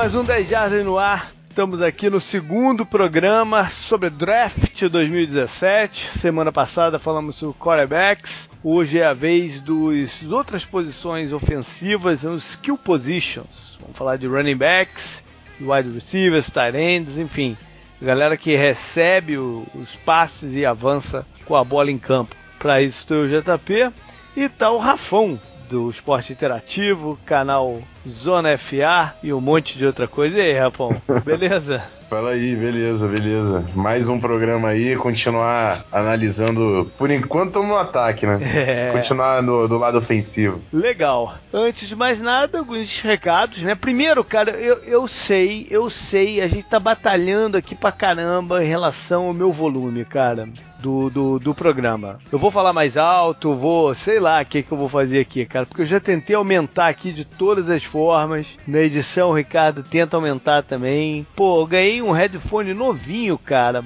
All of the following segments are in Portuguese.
mais um 10 Jardas no ar. Estamos aqui no segundo programa sobre Draft 2017. Semana passada falamos sobre quarterbacks. Hoje é a vez dos outras posições ofensivas, os skill positions. Vamos falar de running backs, wide receivers, tight ends, enfim. Galera que recebe os passes e avança com a bola em campo. Para isso estou o JP e tá o Rafão do Esporte Interativo, canal Zona FA e um monte de outra coisa. E aí, Rafão, beleza? Fala aí, beleza, beleza. Mais um programa aí, continuar analisando. Por enquanto estamos no ataque, né? É. Continuar no, do lado ofensivo. Legal. Antes de mais nada, alguns recados, né? Primeiro, cara, eu, eu sei, eu sei, a gente tá batalhando aqui pra caramba em relação ao meu volume, cara do, do, do programa. Eu vou falar mais alto, vou, sei lá o que, que eu vou fazer aqui, cara, porque eu já tentei aumentar aqui de todas as formas. Na edição, o Ricardo tenta aumentar também. Pô, eu ganhei um headphone novinho, cara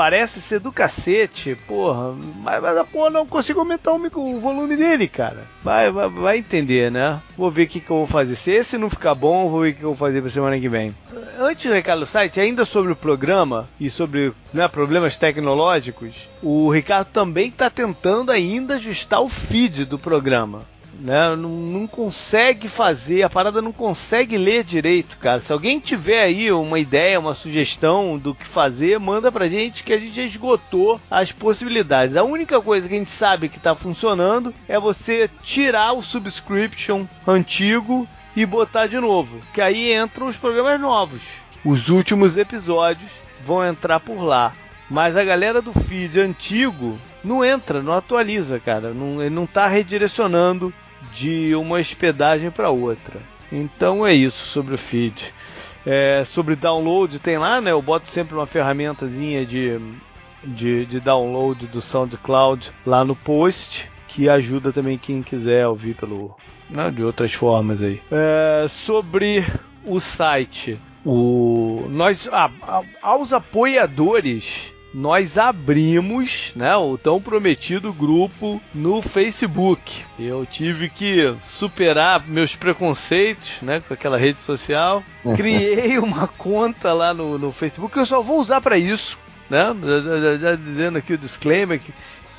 parece ser do cacete, porra. Mas, mas porra, não consigo aumentar o, micro, o volume dele, cara. Vai, vai, vai, entender, né? Vou ver o que, que eu vou fazer. Se esse não ficar bom, vou ver o que eu vou fazer pra semana que vem. Antes, Ricardo Site, ainda sobre o programa e sobre né, problemas tecnológicos, o Ricardo também está tentando ainda ajustar o feed do programa né? Não, não, consegue fazer, a parada não consegue ler direito, cara. Se alguém tiver aí uma ideia, uma sugestão do que fazer, manda pra gente que a gente esgotou as possibilidades. A única coisa que a gente sabe que tá funcionando é você tirar o subscription antigo e botar de novo, que aí entram os programas novos. Os últimos episódios vão entrar por lá. Mas a galera do feed antigo não entra, não atualiza, cara. Não, ele não tá redirecionando de uma hospedagem para outra. Então é isso sobre o feed. É, sobre download tem lá, né? Eu boto sempre uma ferramentazinha de, de, de download do SoundCloud lá no post, que ajuda também quem quiser ouvir pelo, né, de outras formas aí. É, sobre o site, o nós a, a, aos apoiadores nós abrimos né, o tão prometido grupo no Facebook. Eu tive que superar meus preconceitos né, com aquela rede social. Criei uma conta lá no, no Facebook que eu só vou usar para isso. Né? Já, já, já, dizendo aqui o disclaimer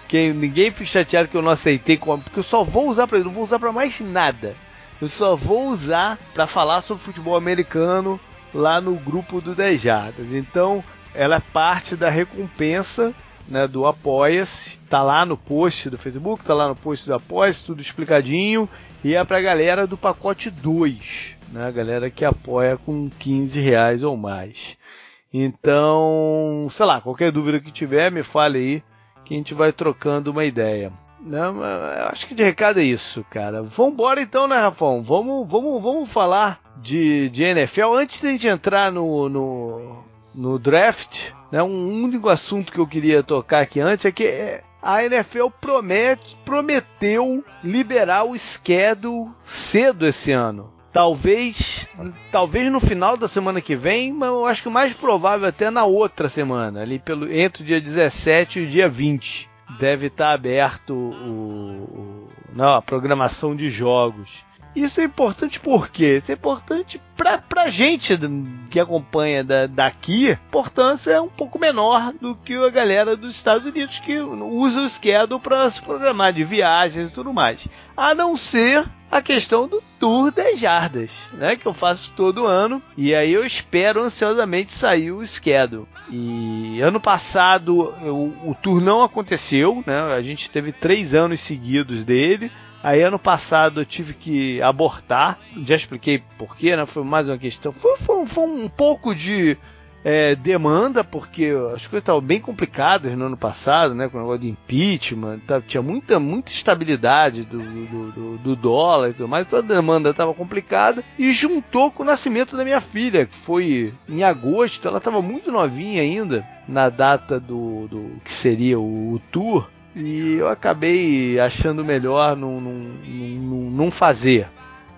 que, ninguém fique chateado que eu não aceitei, porque eu só vou usar para isso, não vou usar para mais nada. Eu só vou usar para falar sobre futebol americano lá no grupo do 10 Jardas. Então, ela é parte da recompensa né, do Apoia-se. Tá lá no post do Facebook, tá lá no post do Apoia-se, tudo explicadinho. E é pra galera do pacote 2, né? A galera que apoia com 15 reais ou mais. Então, sei lá, qualquer dúvida que tiver, me fale aí que a gente vai trocando uma ideia. Não, acho que de recado é isso, cara. Vambora então, né, Rafão? Vamos, vamos, vamos falar de, de NFL. Antes de a gente entrar no, no, no draft, né, um único assunto que eu queria tocar aqui antes é que é, a NFL promete, prometeu liberar o schedule cedo esse ano. Talvez, talvez no final da semana que vem, mas eu acho que mais provável até na outra semana, ali pelo entre o dia 17 e o dia 20. Deve estar aberto o, o não, a programação de jogos. Isso é importante por quê? Isso é importante pra, pra gente que acompanha da, daqui. Importância é um pouco menor do que a galera dos Estados Unidos que usa o schedule para se programar de viagens e tudo mais. A não ser a questão do Tour 10 Jardas, né? Que eu faço todo ano. E aí eu espero ansiosamente sair o schedule. E ano passado eu, o Tour não aconteceu, né? A gente teve três anos seguidos dele. Aí ano passado eu tive que abortar, já expliquei porquê, né? Foi mais uma questão. Foi, foi, foi um pouco de é, demanda, porque as coisas estavam bem complicadas no ano passado, né? Com o negócio de impeachment, tá, tinha muita, muita estabilidade do, do, do, do dólar e tudo mais, toda a demanda estava complicada e juntou com o nascimento da minha filha, que foi em agosto, ela estava muito novinha ainda, na data do, do que seria o, o tour. E eu acabei achando melhor não, não, fazer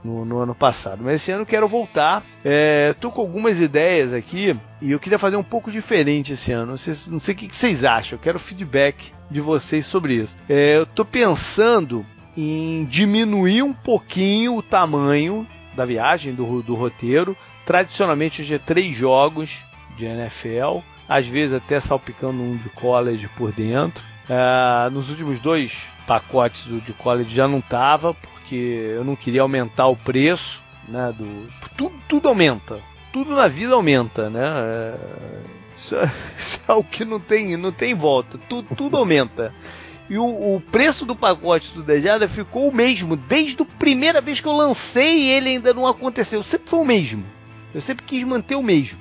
no, no, ano passado. Mas esse ano quero voltar. É, tô com algumas ideias aqui e eu queria fazer um pouco diferente esse ano. Não sei, não sei o que vocês acham. Eu quero feedback de vocês sobre isso. É, eu tô pensando em diminuir um pouquinho o tamanho da viagem, do, do roteiro. Tradicionalmente hoje é três jogos de NFL, às vezes até salpicando um de college por dentro. Uh, nos últimos dois pacotes do de college já não tava, porque eu não queria aumentar o preço, né? Do, tudo, tudo aumenta, tudo na vida aumenta, né? É, isso, é, isso é o que não tem, não tem volta, tudo, tudo aumenta. E o, o, preço do pacote do Dejada ficou o mesmo. Desde a primeira vez que eu lancei, ele ainda não aconteceu. Sempre foi o mesmo. Eu sempre quis manter o mesmo.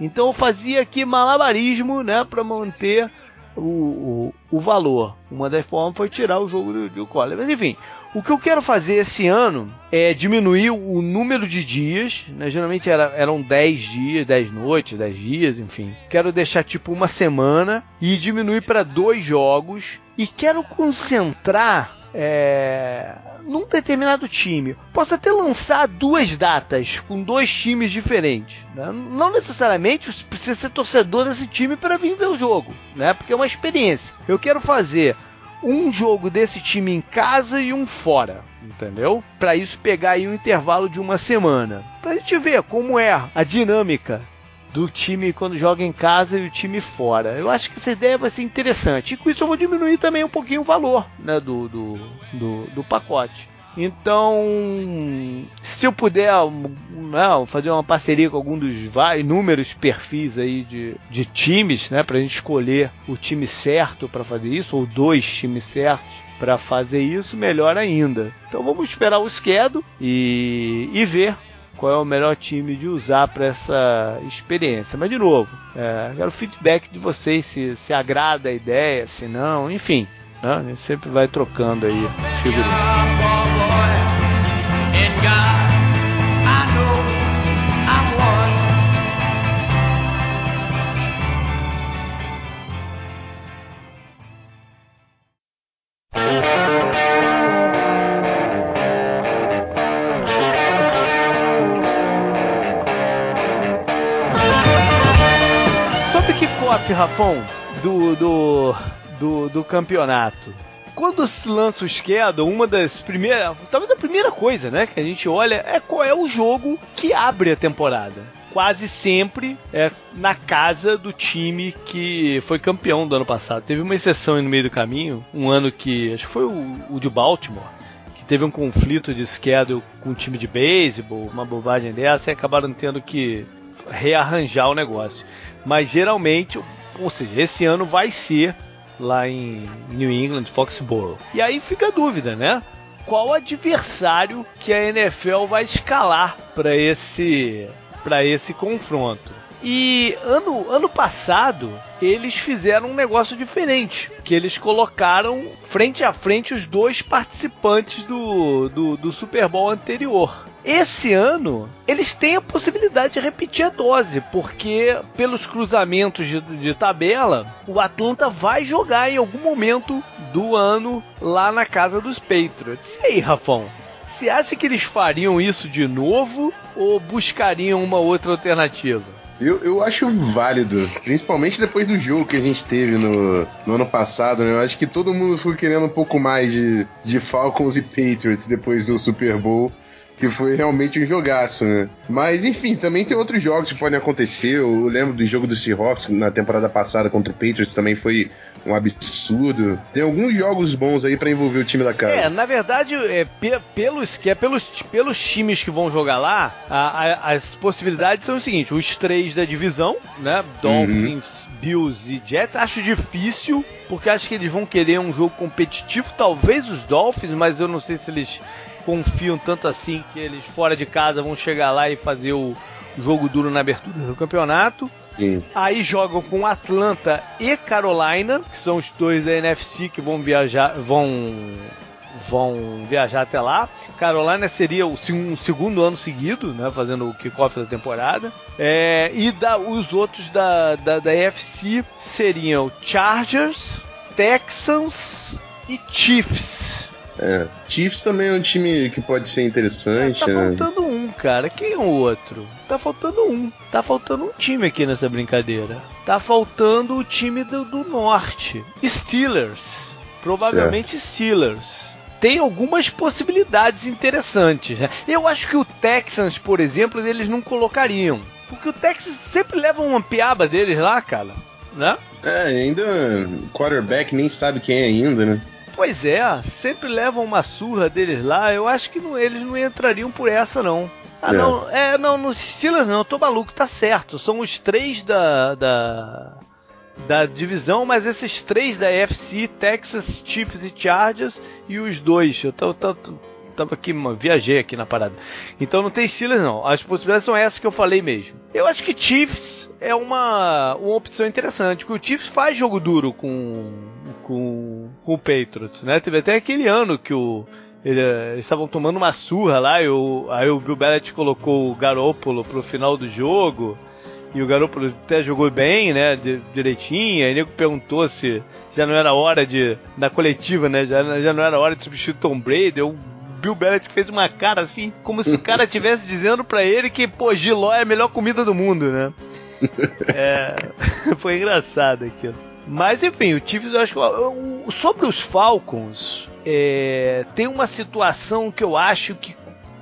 Então eu fazia aqui malabarismo, né, para manter o, o, o, valor. Uma das formas foi tirar o jogo do, do. Mas enfim, o que eu quero fazer esse ano é diminuir o número de dias, né? geralmente era, eram 10 dias, 10 noites, 10 dias, enfim. Quero deixar tipo uma semana e diminuir para dois jogos e quero concentrar é, num determinado time. Posso até lançar duas datas com dois times diferentes. Né? Não necessariamente precisa ser torcedor desse time para vir ver o jogo, né? porque é uma experiência. Eu quero fazer um jogo desse time em casa e um fora, entendeu? Para isso pegar aí um intervalo de uma semana. Pra gente ver como é a dinâmica do time quando joga em casa e o time fora. Eu acho que essa ideia vai ser interessante. E com isso eu vou diminuir também um pouquinho o valor né, do, do, do, do pacote. Então, se eu puder não, fazer uma parceria com algum dos inúmeros perfis aí de, de times, né, para a gente escolher o time certo para fazer isso, ou dois times certos para fazer isso, melhor ainda. Então vamos esperar o schedule e, e ver qual é o melhor time de usar para essa experiência. Mas, de novo, é, quero feedback de vocês, se, se agrada a ideia, se não, enfim. Né? A gente sempre vai trocando aí figurinhas. Rafão, do, do, do, do campeonato. Quando se lança o schedule, uma das primeiras, talvez a primeira coisa, né, que a gente olha é qual é o jogo que abre a temporada. Quase sempre é na casa do time que foi campeão do ano passado. Teve uma exceção no meio do caminho, um ano que acho que foi o, o de Baltimore, que teve um conflito de schedule com um time de beisebol, uma bobagem dessa, e acabaram tendo que rearranjar o negócio. Mas geralmente, ou seja, esse ano vai ser lá em New England, Foxborough. E aí fica a dúvida, né? Qual adversário que a NFL vai escalar para esse para esse confronto? E ano, ano passado eles fizeram um negócio diferente, que eles colocaram frente a frente os dois participantes do, do, do Super Bowl anterior. Esse ano, eles têm a possibilidade de repetir a dose, porque pelos cruzamentos de, de, tabela, o Atlanta vai jogar em algum momento do ano lá na casa dos Patriots. E aí, Rafão? Você acha que eles fariam isso de novo ou buscariam uma outra alternativa? Eu, eu acho válido, principalmente depois do jogo que a gente teve no, no ano passado, né? Eu acho que todo mundo foi querendo um pouco mais de, de Falcons e Patriots depois do Super Bowl que foi realmente um jogaço, né? Mas enfim, também tem outros jogos que podem acontecer. Eu lembro do jogo do Seahawks na temporada passada contra o Patriots também foi um absurdo. Tem alguns jogos bons aí para envolver o time da casa. É, na verdade, é, pelos, que é pelos, pelos times que vão jogar lá, a, a, as possibilidades são o seguinte: os três da divisão, né? Dolphins, uhum. Bills e Jets. Acho difícil, porque acho que eles vão querer um jogo competitivo. Talvez os Dolphins, mas eu não sei se eles confiam tanto assim que eles fora de casa vão chegar lá e fazer o jogo duro na abertura do campeonato. Sim. Aí jogam com Atlanta e Carolina, que são os dois da NFC que vão viajar, vão vão viajar até lá. Carolina seria o um segundo ano seguido, né, fazendo o kickoff da temporada. É, e da, os outros da, da, da NFC seriam Chargers, Texans e Chiefs. É. Chiefs também é um time que pode ser interessante. É, tá né? faltando um, cara. Quem é o outro? Tá faltando um. Tá faltando um time aqui nessa brincadeira. Tá faltando o time do, do norte. Steelers. Provavelmente certo. Steelers. tem algumas possibilidades interessantes. Né? Eu acho que o Texans, por exemplo, eles não colocariam. Porque o Texas sempre leva uma piaba deles lá, cara. Né? É, ainda quarterback nem sabe quem é ainda, né? Pois é, sempre levam uma surra deles lá. Eu acho que não, eles não entrariam por essa, não. Ah, é. não, é, não, nos Steelers não, eu tô maluco, tá certo. São os três da, da, da divisão, mas esses três da FC, Texas, Chiefs e Chargers, e os dois. Eu tô, tô, tô tava aqui, viajei aqui na parada. Então não tem Steelers não. As possibilidades são essas que eu falei mesmo. Eu acho que Chiefs é uma, uma opção interessante, porque o Chiefs faz jogo duro com, com, com o Patriots, né? Teve até aquele ano que o ele, eles estavam tomando uma surra lá, e aí o Bill Belichick colocou o Garoppolo pro final do jogo. E o Garoppolo até jogou bem, né? Direitinho. Aí o nego perguntou se já não era hora de. Na coletiva, né? Já, já não era hora de substituir Tom Brady. Eu Bill Belichick fez uma cara assim, como se o cara estivesse dizendo para ele que, pô, Giló é a melhor comida do mundo, né? É, foi engraçado aquilo. Mas enfim, o Chiefs, eu acho que. Sobre os Falcons, é, tem uma situação que eu acho que,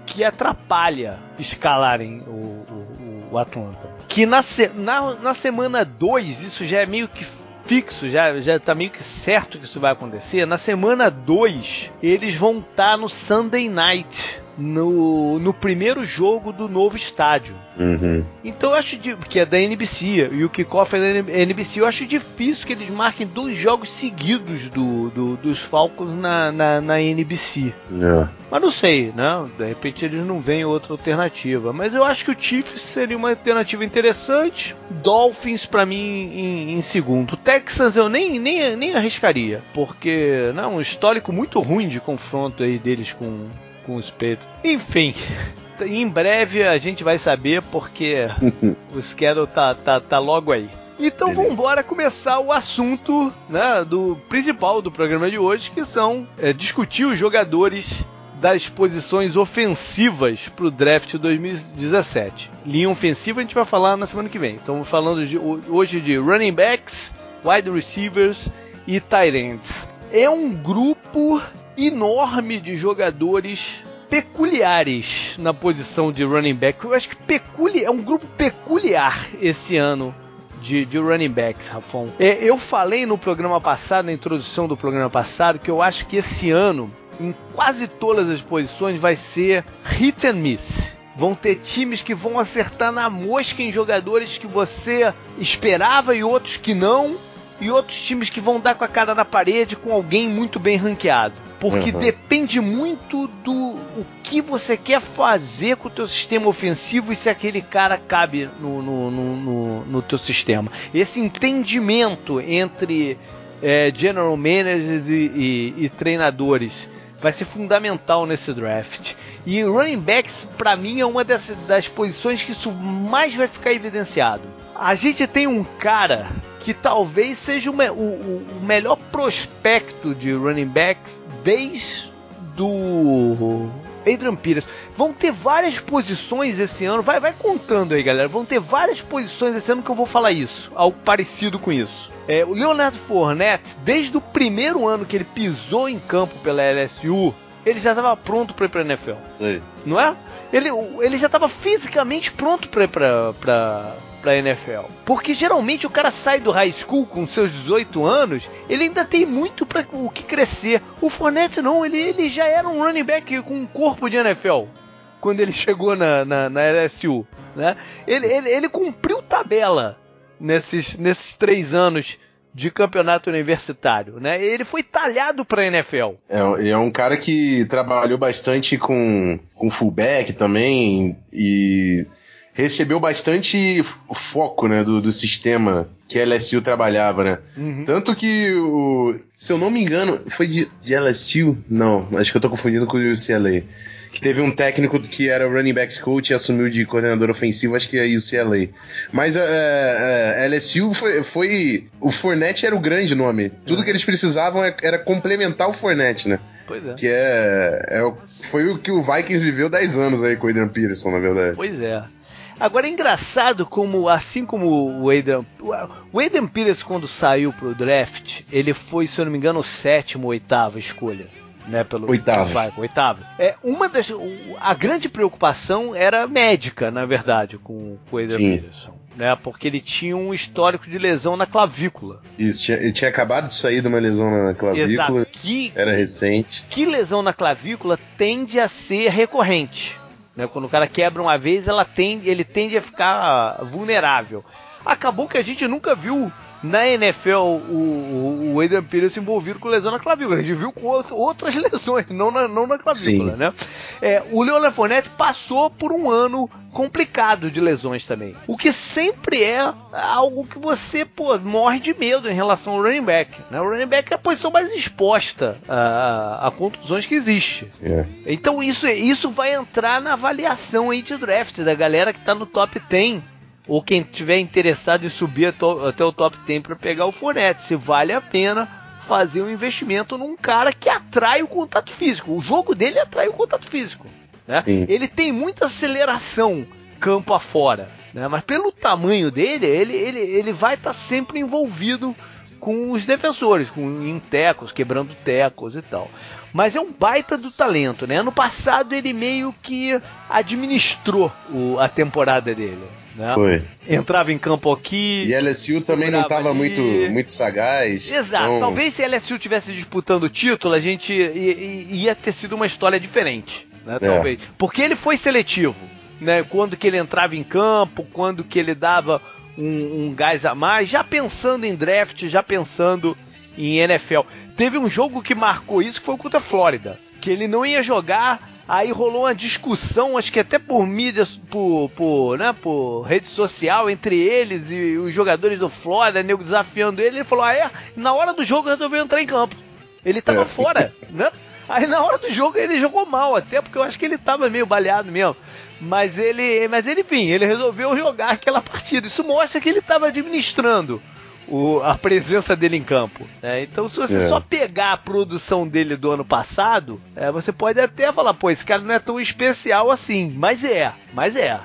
que atrapalha escalarem o, o, o Atlanta. Que na, na, na semana 2, isso já é meio que fixo, já, já tá meio que certo que isso vai acontecer. Na semana 2, eles vão estar tá no Sunday Night no, no primeiro jogo do novo estádio. Uhum. Então eu acho que é da NBC e o kickoff é da NBC. Eu acho difícil que eles marquem dois jogos seguidos do, do dos Falcons na, na, na NBC. É. Mas não sei, né? De repente eles não veem outra alternativa. Mas eu acho que o Chiefs seria uma alternativa interessante. Dolphins para mim em, em, segundo. Texas eu nem, nem, nem arriscaria, porque não, né, um histórico muito ruim de confronto aí deles com com os peitos. Enfim, em breve a gente vai saber porque o schedule tá, tá, tá logo aí. Então vamos embora começar o assunto né, do principal do programa de hoje, que são é, discutir os jogadores das posições ofensivas para o draft 2017. Linha ofensiva a gente vai falar na semana que vem. Estamos falando de, hoje de running backs, wide receivers e tight ends. É um grupo enorme de jogadores peculiares na posição de running back. Eu acho que peculiar, é um grupo peculiar esse ano de, de running backs, Rafão. É, eu falei no programa passado, na introdução do programa passado, que eu acho que esse ano, em quase todas as posições, vai ser hit and miss. Vão ter times que vão acertar na mosca em jogadores que você esperava e outros que não, e outros times que vão dar com a cara na parede com alguém muito bem ranqueado. Porque uhum. depende muito do o que você quer fazer com o teu sistema ofensivo e se aquele cara cabe no, no, no, no, no teu sistema. Esse entendimento entre é, general managers e, e, e treinadores vai ser fundamental nesse draft. E running backs, para mim, é uma das, das posições que isso mais vai ficar evidenciado. A gente tem um cara que talvez seja o, o, o melhor prospecto de running backs desde do Adrian Peters. Vão ter várias posições esse ano. Vai, vai contando aí, galera. Vão ter várias posições esse ano que eu vou falar isso. Algo parecido com isso. É, o Leonardo Fournette, desde o primeiro ano que ele pisou em campo pela LSU, ele já estava pronto para ir para a NFL. Sim. Não é? Ele, ele já estava fisicamente pronto para ir para pra NFL. Porque geralmente o cara sai do high school com seus 18 anos, ele ainda tem muito para o que crescer. O Fournette não, ele, ele já era um running back com um corpo de NFL quando ele chegou na, na, na LSU. Né? Ele, ele, ele cumpriu tabela nesses, nesses três anos de campeonato universitário, né? Ele foi talhado para NFL. É, é um cara que trabalhou bastante com, com fullback também e recebeu bastante foco, né, do, do sistema que a LSU trabalhava, né? Uhum. Tanto que, o, se eu não me engano, foi de, de LSU? Não, acho que eu tô confundindo com o UCLA. Que teve um técnico que era running backs coach e assumiu de coordenador ofensivo, acho que é UCLA. Mas a, a, a LSU foi, foi, O Fournette era o grande nome. Tudo uhum. que eles precisavam é, era complementar o Fournette, né? Pois é. Que é, é. Foi o que o Vikings viveu 10 anos aí com o Adrian Peterson, na verdade. Pois é. Agora é engraçado como, assim como o Adrian. O Adrian Pires, quando saiu pro draft, ele foi, se eu não me engano, o sétimo ou oitavo escolha. né? Pelo oitavos. Vai, oitavos. É uma das a grande preocupação era médica, na verdade, com o Adrian Peterson. Né, porque ele tinha um histórico de lesão na clavícula. Isso, tinha, ele tinha acabado de sair de uma lesão na clavícula. Exato. Que, era recente. Que lesão na clavícula tende a ser recorrente. Né? Quando o cara quebra uma vez, ela tende, ele tende a ficar vulnerável. Acabou que a gente nunca viu na NFL o, o Adrian Peterson envolvido com lesão na clavícula. A gente viu com outras lesões, não na, não na clavícula, Sim. né? É, o Leonard Fournette passou por um ano complicado de lesões também. O que sempre é algo que você, pô, morre de medo em relação ao running back. Né? O running back é a posição mais exposta a, a contusões que existe. É. Então isso, isso vai entrar na avaliação aí de draft da galera que tá no top 10 ou quem tiver interessado em subir até o top 10 para pegar o Fournette, se vale a pena fazer um investimento num cara que atrai o contato físico. O jogo dele atrai o contato físico. Né? Ele tem muita aceleração campo afora, né? mas pelo tamanho dele, ele, ele, ele vai estar tá sempre envolvido com os defensores, com em tecos, quebrando tecos e tal. Mas é um baita do talento, né? Ano passado ele meio que administrou o, a temporada dele. Né? Foi. Entrava em campo aqui. E LSU também não estava muito, muito sagaz. Exato. Então... Talvez se LSU tivesse disputando o título, a gente ia ter sido uma história diferente. Né? É. Talvez. Porque ele foi seletivo. Né? Quando que ele entrava em campo, quando que ele dava um, um gás a mais, já pensando em draft, já pensando em NFL. Teve um jogo que marcou isso que foi contra a Flórida. Que ele não ia jogar Aí rolou uma discussão, acho que até por mídia, por, por, né, por rede social, entre eles e os jogadores do Florida, nego desafiando ele. Ele falou: Ah, é? Na hora do jogo resolveu entrar em campo. Ele tava é. fora, né? Aí na hora do jogo ele jogou mal, até porque eu acho que ele tava meio baleado mesmo. Mas ele, mas ele, enfim, ele resolveu jogar aquela partida. Isso mostra que ele estava administrando o, a presença dele em campo. Né? Então, se você é. só pegar a produção dele do ano passado, é, você pode até falar, pô, esse cara não é tão especial assim. Mas é, mas é.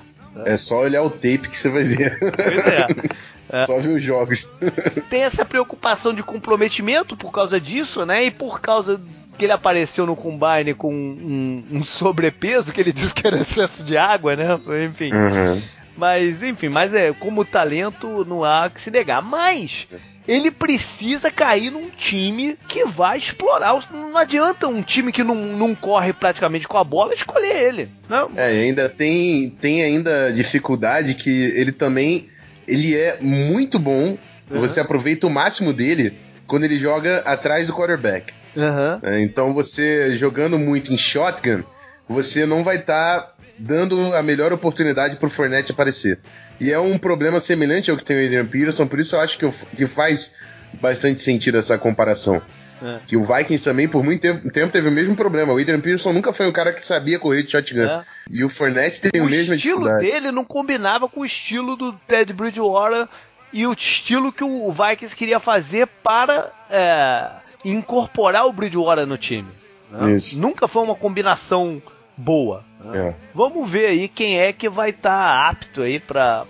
É só olhar o tape que você vai ver. Pois é. É. Só ver os jogos. Tem essa preocupação de comprometimento por causa disso, né? E por causa que ele apareceu no Combine com um, um sobrepeso, que ele disse que era excesso de água, né? Enfim. Uhum. Mas, enfim, mas é como talento não há que se negar. Mas ele precisa cair num time que vai explorar. Não adianta um time que não, não corre praticamente com a bola escolher ele. Não. É, ainda tem, tem ainda dificuldade que ele também ele é muito bom. Uhum. Você aproveita o máximo dele quando ele joga atrás do quarterback. Uhum. Então você jogando muito em shotgun, você não vai estar tá dando a melhor oportunidade pro Fournette aparecer. E é um problema semelhante ao que tem o Adrian Peterson, por isso eu acho que, que faz bastante sentido essa comparação. É. Que o Vikings também, por muito tempo, tempo, teve o mesmo problema. O Adrian Peterson nunca foi um cara que sabia correr de shotgun. É. E o Fournette tem o, o mesmo estilo dele não combinava com o estilo do Ted Bridgewater e o estilo que o Vikings queria fazer para é, incorporar o Bridgewater no time. Né? Nunca foi uma combinação boa. É. Vamos ver aí quem é que vai estar tá apto aí para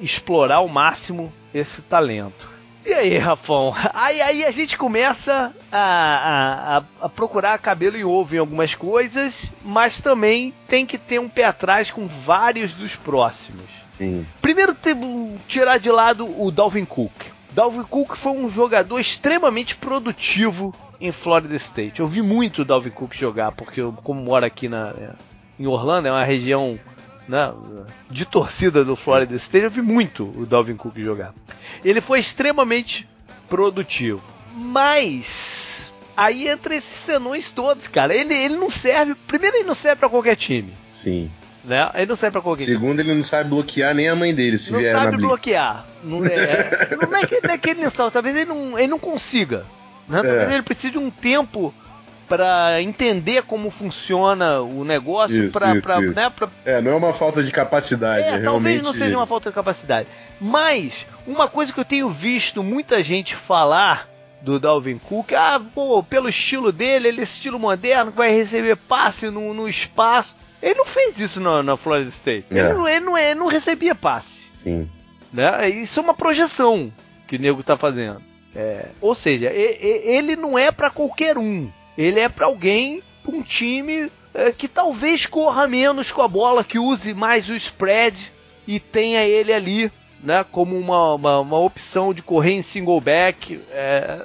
explorar ao máximo esse talento. E aí, Rafão? Aí, aí a gente começa a, a, a, procurar cabelo e ovo em algumas coisas, mas também tem que ter um pé atrás com vários dos próximos. Sim. Primeiro, tirar de lado o Dalvin Cook. Dalvin Cook foi um jogador extremamente produtivo em Florida State. Eu vi muito o Dalvin Cook jogar, porque eu, como moro aqui na, em Orlando, é uma região né, de torcida do Florida State, eu vi muito o Dalvin Cook jogar. Ele foi extremamente produtivo. Mas aí entra esses senões todos, cara. Ele, ele não serve. Primeiro, ele não serve para qualquer time. Sim. Né? Ele não serve pra qualquer Segundo, time. ele não sabe bloquear nem a mãe dele se não vier na. Não sabe bloquear. Não é, não é que, não é que ele não sabe, talvez ele não, ele não consiga. Né? É. Ele precisa de um tempo para entender como funciona o negócio. Isso. Né, pra... É, não é uma falta de capacidade. É, é talvez realmente... não seja uma falta de capacidade. Mas, uma coisa que eu tenho visto muita gente falar do Dalvin Cook, ah, pô, pelo estilo dele, ele é estilo moderno, que vai receber passe no, no espaço. Ele não fez isso no, na Florida State. É. Ele, não, ele, não, ele não recebia passe. Sim. Né? Isso é uma projeção que o nego tá fazendo. É, ou seja, ele não é para qualquer um. Ele é para alguém, pra um time é, que talvez corra menos com a bola, que use mais o spread e tenha ele ali, né, como uma, uma, uma opção de correr em single back, é,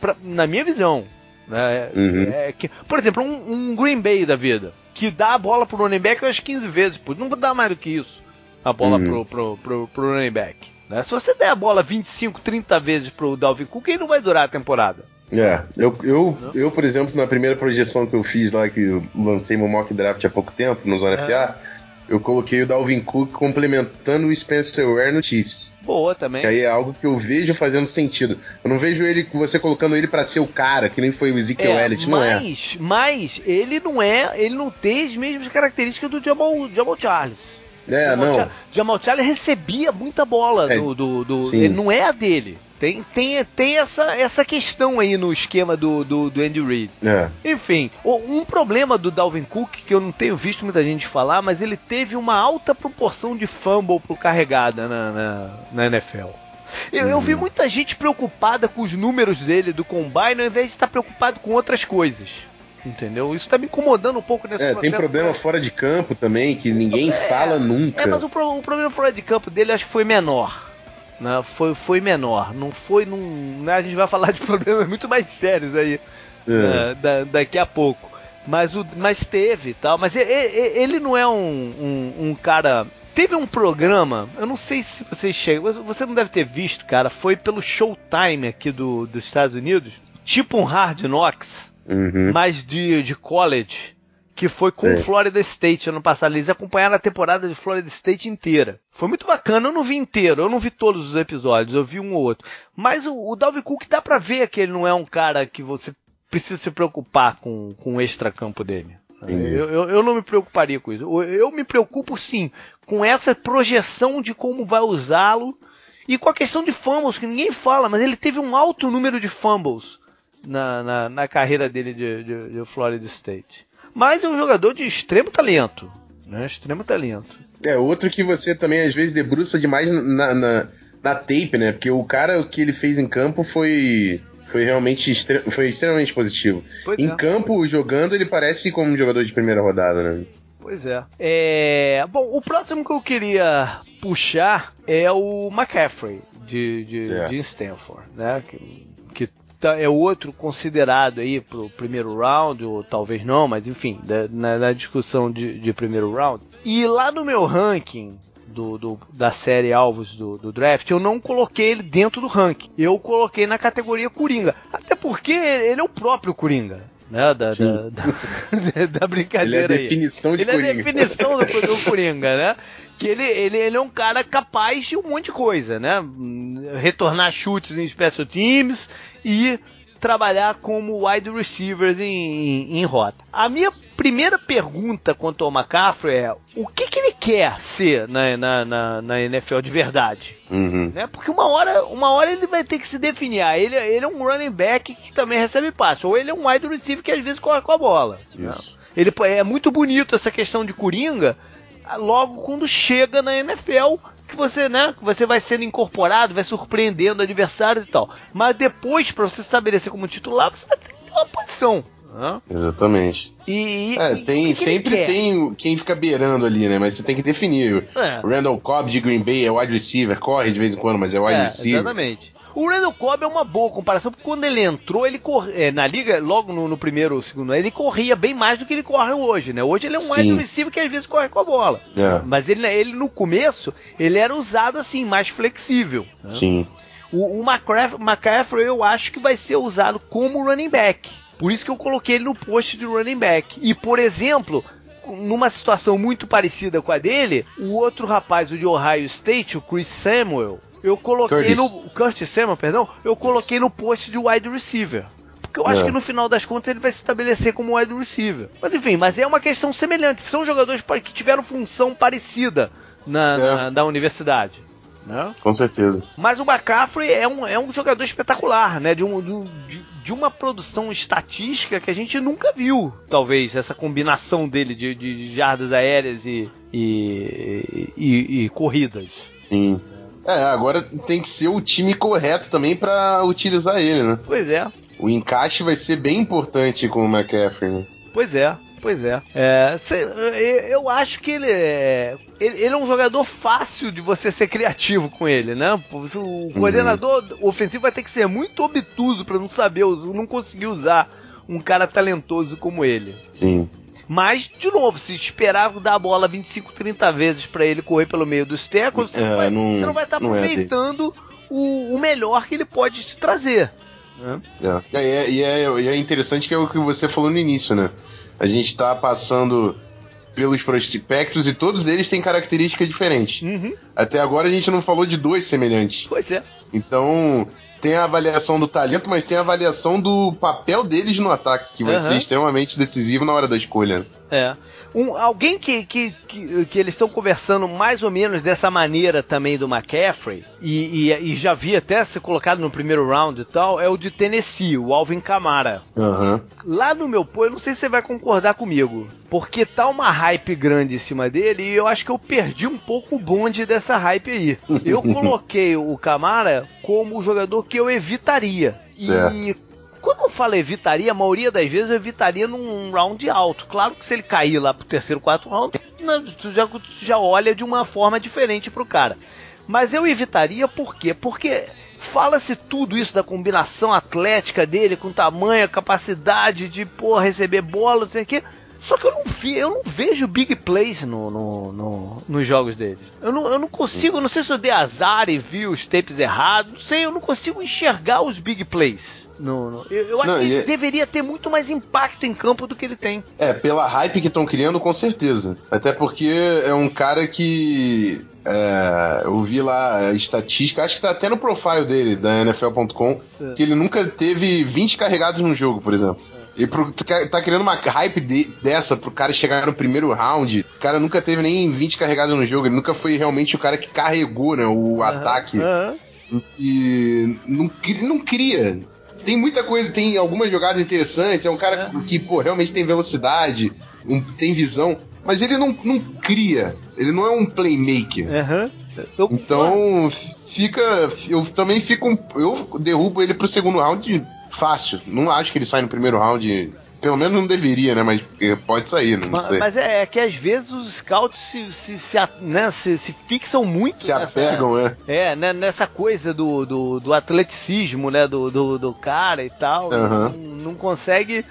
pra, na minha visão. Né, uhum. é, que, por exemplo, um, um, Green Bay da vida, que dá a bola pro running back umas 15 vezes, pô, não dar mais do que isso, a bola uhum. pro, pro, pro, pro running back. Né? Se você der a bola 25, 30 vezes pro Dalvin Cook, ele não vai durar a temporada. É, eu, eu, eu, por exemplo, na primeira projeção que eu fiz lá, que eu lancei meu mock draft há pouco tempo, no Zona é. FA, eu coloquei o Dalvin Cook complementando o Spencer Ware no Chiefs. Boa também. Que aí é algo que eu vejo fazendo sentido. Eu não vejo ele você colocando ele para ser o cara, que nem foi o Ezekiel é, Elliott, não é. Mas ele não é, ele não tem as mesmas características do Jamal, Jamal Charles. É, não. Charles recebia muita bola é, do, do, do ele não é a dele. Tem, tem, tem essa, essa questão aí no esquema do, do, do Andy Reid. É. Enfim, um problema do Dalvin Cook, que eu não tenho visto muita gente falar, mas ele teve uma alta proporção de fumble por carregada na, na, na NFL. Eu, uhum. eu, vi uhum. muita gente preocupada com os números dele do combine, ao invés de estar preocupado com outras coisas. Entendeu? Isso tá me incomodando um pouco nesse É, tem problema fora de campo também, que ninguém é, fala nunca. É, mas o, o, problema fora de campo dele acho que foi menor né, foi, foi menor. Não foi num. Né, a gente vai falar de problemas muito mais sérios aí é. né, da, daqui a pouco. Mas, o, mas teve tal. Mas ele, ele não é um, um, um, cara. Teve um programa, eu não sei se vocês chegam. Você não deve ter visto, cara. Foi pelo Showtime aqui do, dos Estados Unidos. Tipo um Hard Knocks, uhum. mas de, de college que foi com o Florida State ano passado. Eles acompanharam a temporada de Florida State inteira. Foi muito bacana. Eu não vi inteiro, eu não vi todos os episódios, eu vi um ou outro. Mas o, o Dalvin Cook dá pra ver que ele não é um cara que você precisa se preocupar com, com o extra-campo dele. Eu, eu, eu, não me preocuparia com isso. Eu, eu me preocupo sim com essa projeção de como vai usá-lo e com a questão de fumbles, que ninguém fala, mas ele teve um alto número de fumbles na, na, na carreira dele de, de, de Florida State. Mas é um jogador de extremo talento. Né? Extremo talento. É, outro que você também às vezes debruça demais na, na, na tape, né? Porque o cara que ele fez em campo foi foi realmente extre foi extremamente positivo. Pois em é. campo, jogando, ele parece como um jogador de primeira rodada, né? Pois é. é. Bom, o próximo que eu queria puxar é o McCaffrey, de, de, é. de Stanford, né? Que é outro considerado aí pro primeiro round, ou talvez não, mas enfim, na, na discussão de, de, primeiro round. E lá no meu ranking do, do, da série alvos do, do, draft, eu não coloquei ele dentro do ranking. Eu coloquei na categoria Coringa. Até porque ele é o próprio Coringa. Né, da, da, da, da, brincadeira ele é a definição de ele Coringa. Ele é a definição do, do Coringa, né? Que ele, ele, ele é um cara capaz de um monte de coisa, né? Retornar chutes em special teams, e trabalhar como wide receivers em, em, em, rota. A minha primeira pergunta quanto ao McCaffrey é o que, que ele quer ser na, na, na, na NFL de verdade? Uhum. Né? Porque uma hora, uma hora ele vai ter que se definir. Ah, ele, ele é um running back que também recebe passe, ou ele é um wide receiver que às vezes corre com a bola. Né? Ele é muito bonito essa questão de coringa. Logo quando chega na NFL, que você, né, que você vai sendo incorporado, vai surpreendendo adversário e tal. Mas depois, para você estabelecer como titular, você vai ter uma posição. Né? Exatamente. E, é, tem, que que sempre tem quem fica beirando ali, né? Mas você tem que definir. É. O Randall Cobb de Green Bay é wide receiver, corre de vez em quando, mas é wide é, receiver. Exatamente. O Randall Cobb é uma boa comparação, porque quando ele entrou, ele corre, é, na liga, logo no, no primeiro ou segundo, ele corria bem mais do que ele corre hoje, né? Hoje ele é um wide receiver que às vezes corre com a bola. É. Mas ele, ele no começo, ele era usado assim, mais flexível. Né? Sim. O, o McCaffrey eu acho que vai ser usado como running back. Por isso que eu coloquei ele no post de running back. E, por exemplo, numa situação muito parecida com a dele, o outro rapaz, o de Ohio State, o Chris Samuel, eu coloquei Curtis. no. Curtis Samuel, perdão. Eu coloquei no post de wide receiver. Porque eu acho é. que no final das contas ele vai se estabelecer como wide receiver. Mas enfim, mas é uma questão semelhante. São jogadores que tiveram função parecida na, é. na, na universidade. Né? Com certeza. Mas o McCaffrey é um, é um jogador espetacular, né? De, um, de, de uma produção estatística que a gente nunca viu, talvez, essa combinação dele de, de jardas aéreas e, e, e, e corridas. Sim. É, agora tem que ser o time correto também para utilizar ele, né? Pois é. o encaixe vai ser bem importante com o McCaffrey, né? Pois é, Pois é. é cê, eu acho que ele é, ele, ele, é um jogador fácil de você ser criativo com ele, né? O uhum. coordenador uhum. ofensivo vai ter que ser muito obtuso para não saber, não conseguir usar um cara talentoso como ele. Sim. Mas, de novo, se esperar dar a bola 25, 30 vezes para ele correr pelo meio dos tecos, você, é, não vai, não, vai estar tá é aproveitando é o, o melhor que ele pode te trazer. Né? É. é. E, é, e é interessante que é o que você falou no início, né? A gente está passando pelos prospectos e todos eles têm características diferentes. Uhum. Até agora a gente não falou de dois semelhantes. Pois é. Então, tem a avaliação do talento, mas tem a avaliação do papel deles no ataque, que vai uhum. ser extremamente decisivo na hora da escolha. É. Um, alguém que, que, que, que eles estão conversando mais ou menos dessa maneira também do McCaffrey, e, e, e, já vi até ser colocado no primeiro round e tal, é o de Tennessee, o Alvin Kamara. Uhum. Lá no meu pô, eu não sei se você vai concordar comigo, porque tá uma hype grande em cima dele e eu acho que eu perdi um pouco o bonde dessa hype aí. Eu coloquei o Camara como o jogador que eu evitaria. Certo. E quando eu falo evitaria, a maioria das vezes eu evitaria num round alto. Claro que se ele cair lá pro terceiro, quarto round, né, tu já, tu já olha de uma forma diferente pro cara. Mas eu evitaria por quê? Porque fala-se tudo isso da combinação atlética dele, com tamanho, capacidade de pô, receber bola, não sei o quê. Só que eu não, vi, eu não vejo big plays no, no, no, nos jogos dele. Eu não, eu não consigo, não sei se eu dei azar e vi os tapes errados, não sei, eu não consigo enxergar os big plays. No, no. Eu, eu, acho não, que ele é... deveria ter muito mais impacto em campo do que ele tem. É, pela hype que estão criando, com certeza. Até porque é um cara que. É, eu vi lá a estatística, acho que tá até no profile dele, da NFL.com, é. que ele nunca teve 20 carregados num jogo, por exemplo. E pro, tá criando uma hype de, dessa pro cara chegar no primeiro round. O cara nunca teve nem 20 carregados no jogo. Ele nunca foi realmente o cara que carregou né, o uhum, ataque. Uhum. E não, não cria. Tem muita coisa, tem algumas jogadas interessantes. É um cara é. que, pô, realmente tem velocidade, um, tem visão. Mas ele não, não cria. Ele não é um playmaker. Uhum. Então, fica. Eu também fico. Eu derrubo ele pro segundo round fácil. Não acho que ele sai no primeiro round. Pelo menos não deveria, né? Mas pode sair, não mas, sei. Mas é, é, que às vezes os scouts se, se, se, né, se, se fixam muito. Se nessa, apegam, é. É, né, nessa coisa do, do, do atleticismo, né? Do, do, do cara e tal. Uhum. Não, não consegue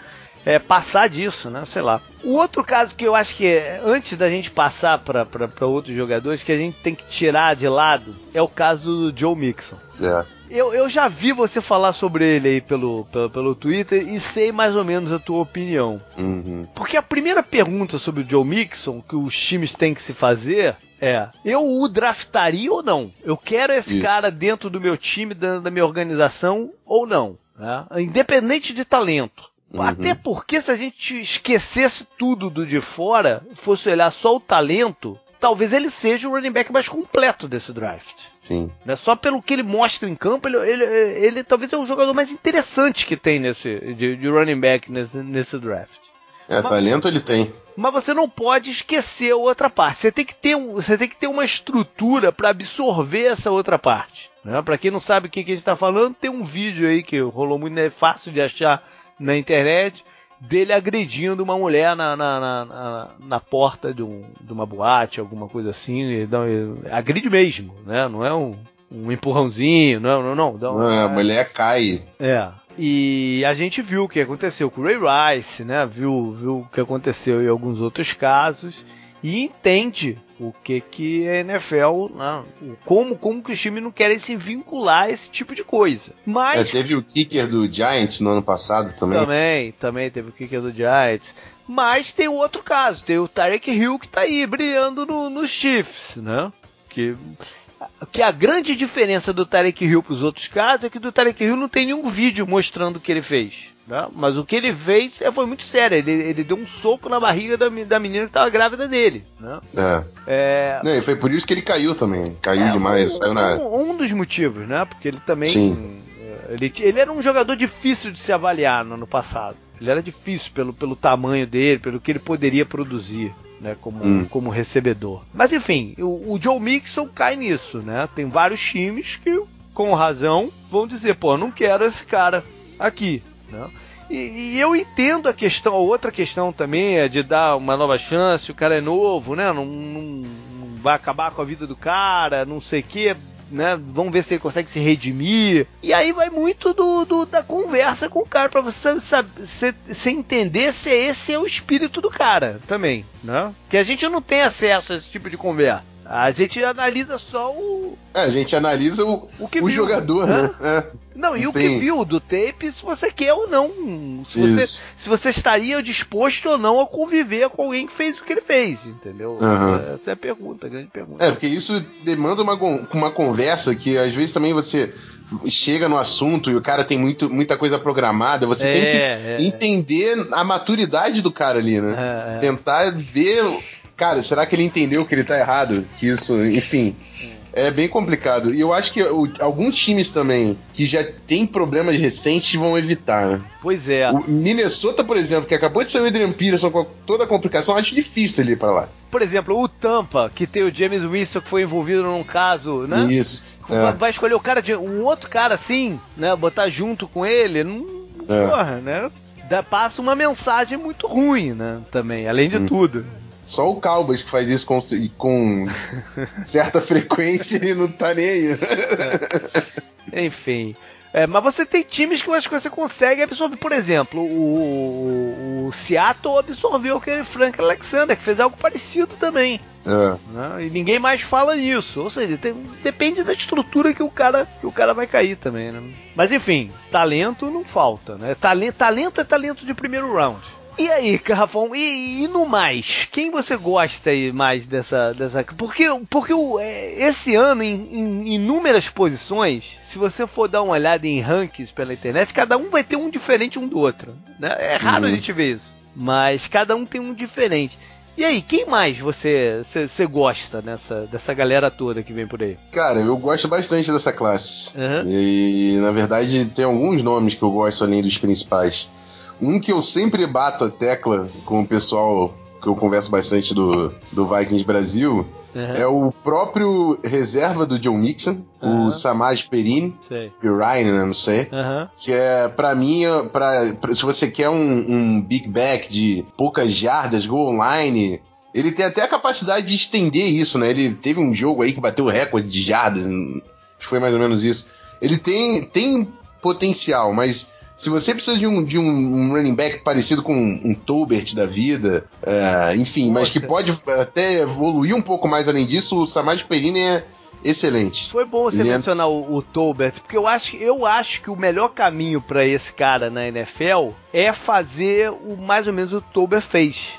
é, passar disso, né? Sei lá. O outro caso que eu acho que é, antes da gente passar para outros jogadores, que a gente tem que tirar de lado, é o caso do Joe Mixon. É. Eu, eu já vi você falar sobre ele aí pelo, pelo, pelo Twitter e sei mais ou menos a tua opinião. Uhum. Porque a primeira pergunta sobre o Joe Mixon que os times têm que se fazer é: eu o draftaria ou não? Eu quero esse Isso. cara dentro do meu time, da, da minha organização ou não? Né? Independente de talento. Uhum. Até porque se a gente esquecesse tudo do de fora, fosse olhar só o talento, talvez ele seja o running back mais completo desse draft. Sim. Né? Só pelo que ele mostra em campo, ele, ele, ele talvez é o jogador mais interessante que tem nesse de, de running back nesse, nesse draft. É, mas, talento ele tem. Mas você não pode esquecer a outra parte. Você tem que ter, um, você tem que ter uma estrutura para absorver essa outra parte. Né? Para quem não sabe o que, que a gente está falando, tem um vídeo aí que rolou muito, é fácil de achar na internet dele agredindo uma mulher na, na, na, na porta de, um, de, uma boate, alguma coisa assim. Ele dá, ele agride mesmo, né? Não é um, um empurrãozinho, não, não, não. Dá um, a mulher cai. É. E a gente viu o que aconteceu com o Ray Rice, né? Viu, viu o que aconteceu em alguns outros casos e entende o que que a NFL, né, como, como que os times não querem se vincular a esse tipo de coisa. Mas... É, teve o kicker do Giants no ano passado também. Também, também teve o kicker do Giants. Mas tem o outro caso, tem o Tarek Hill que tá aí brilhando no, nos Chiefs, né? Que que a grande diferença do Tarek Hill para os outros casos é que do Tarek Hill não tem nenhum vídeo mostrando o que ele fez. Né? Mas o que ele fez é, foi muito sério. Ele, ele deu um soco na barriga da, da menina que estava grávida dele. Né? É. é... Não, e foi por isso que ele caiu também. Caiu é, demais. Foi, saiu na... um, um, dos motivos, né? Porque ele também. Sim. É, ele, ele era um jogador difícil de se avaliar no ano passado. Ele era difícil pelo, pelo tamanho dele, pelo que ele poderia produzir né, como, hum. como recebedor. Mas enfim, o, o, Joe Mixon cai nisso, né? Tem vários times que, com razão, vão dizer, pô, não quero esse cara aqui. Né? E, e, eu entendo a questão, outra questão também é de dar uma nova chance, o cara é novo, né? Não, não, não vai acabar com a vida do cara, não sei o quê né? Vamos ver se ele consegue se redimir. E aí vai muito do, do da conversa com o cara, pra você, sabe, você, você entender se esse é o espírito do cara também, né? Que a gente não tem acesso a esse tipo de conversa. A gente analisa só o. É, a gente analisa o, o, o jogador, né? É. Não, e o que viu do tape, se você quer ou não. Se você, se você estaria disposto ou não a conviver com alguém que fez o que ele fez, entendeu? Uhum. Essa é a pergunta, a grande pergunta. É, porque isso demanda uma, uma conversa que às vezes também você chega no assunto e o cara tem muito, muita coisa programada, você é, tem que é, entender a maturidade do cara ali, né? É, é. Tentar ver cara, será que ele entendeu que ele tá errado? Que isso, enfim. É bem complicado. E eu acho que o, alguns times também que já tem problemas recentes vão evitar, né? Pois é. O Minnesota, por exemplo, que acabou de sair o Adrian Peterson com toda a complicação, acho difícil ele ir pra lá. Por exemplo, o Tampa, que tem o James Winston que foi envolvido num caso, né? Isso. É. Vai escolher o cara de um outro cara assim, né? Botar junto com ele, não. É. Porra, né? Dá, passa uma mensagem muito ruim, né? Também, além de hum. tudo. Só o Cowboys que faz isso com, com certa frequência e não tá nem aí. É. Enfim. É, mas você tem times que eu acho que você consegue absorver. Por exemplo, o, o Seattle absorveu aquele Frank Alexander, que fez algo parecido também. É. Né? E ninguém mais fala nisso. Ou seja, tem, depende da estrutura que o cara que o cara vai cair também. Né? Mas enfim, talento não falta. Né? Talento, talento é talento de primeiro round. E aí, Carrafão, e, e, no mais? Quem você gosta aí mais dessa. dessa porque porque o, é, esse ano, em, em inúmeras posições, se você for dar uma olhada em rankings pela internet, cada um vai ter um diferente um do outro. Né? É raro uhum. a gente ver isso. Mas cada um tem um diferente. E aí, quem mais você, você, você gosta nessa, dessa galera toda que vem por aí? Cara, eu gosto bastante dessa classe. Uhum. E, na verdade, tem alguns nomes que eu gosto além dos principais. Um que eu sempre bato a tecla com o pessoal que eu converso bastante do, do Vikings Brasil uhum. é o próprio reserva do John Mixon, uhum. o Samaj Perini, Ryan, né, não sei, uhum. que é para mim, pra, pra, se você quer um, um big back de poucas jardas, go online, ele tem até a capacidade de estender isso, né? Ele teve um jogo aí que bateu o recorde de jardas, foi mais ou menos isso. Ele tem, tem potencial, mas se você precisa de um, de um running back parecido com um Tolbert da vida, é, enfim, mas que pode até evoluir um pouco mais além disso, o Samaj Perini é excelente. Foi bom você Ele é mencionar é... o, o Tolbert, porque eu acho, eu acho que o melhor caminho para esse cara na NFL é fazer o mais ou menos o Tolbert fez,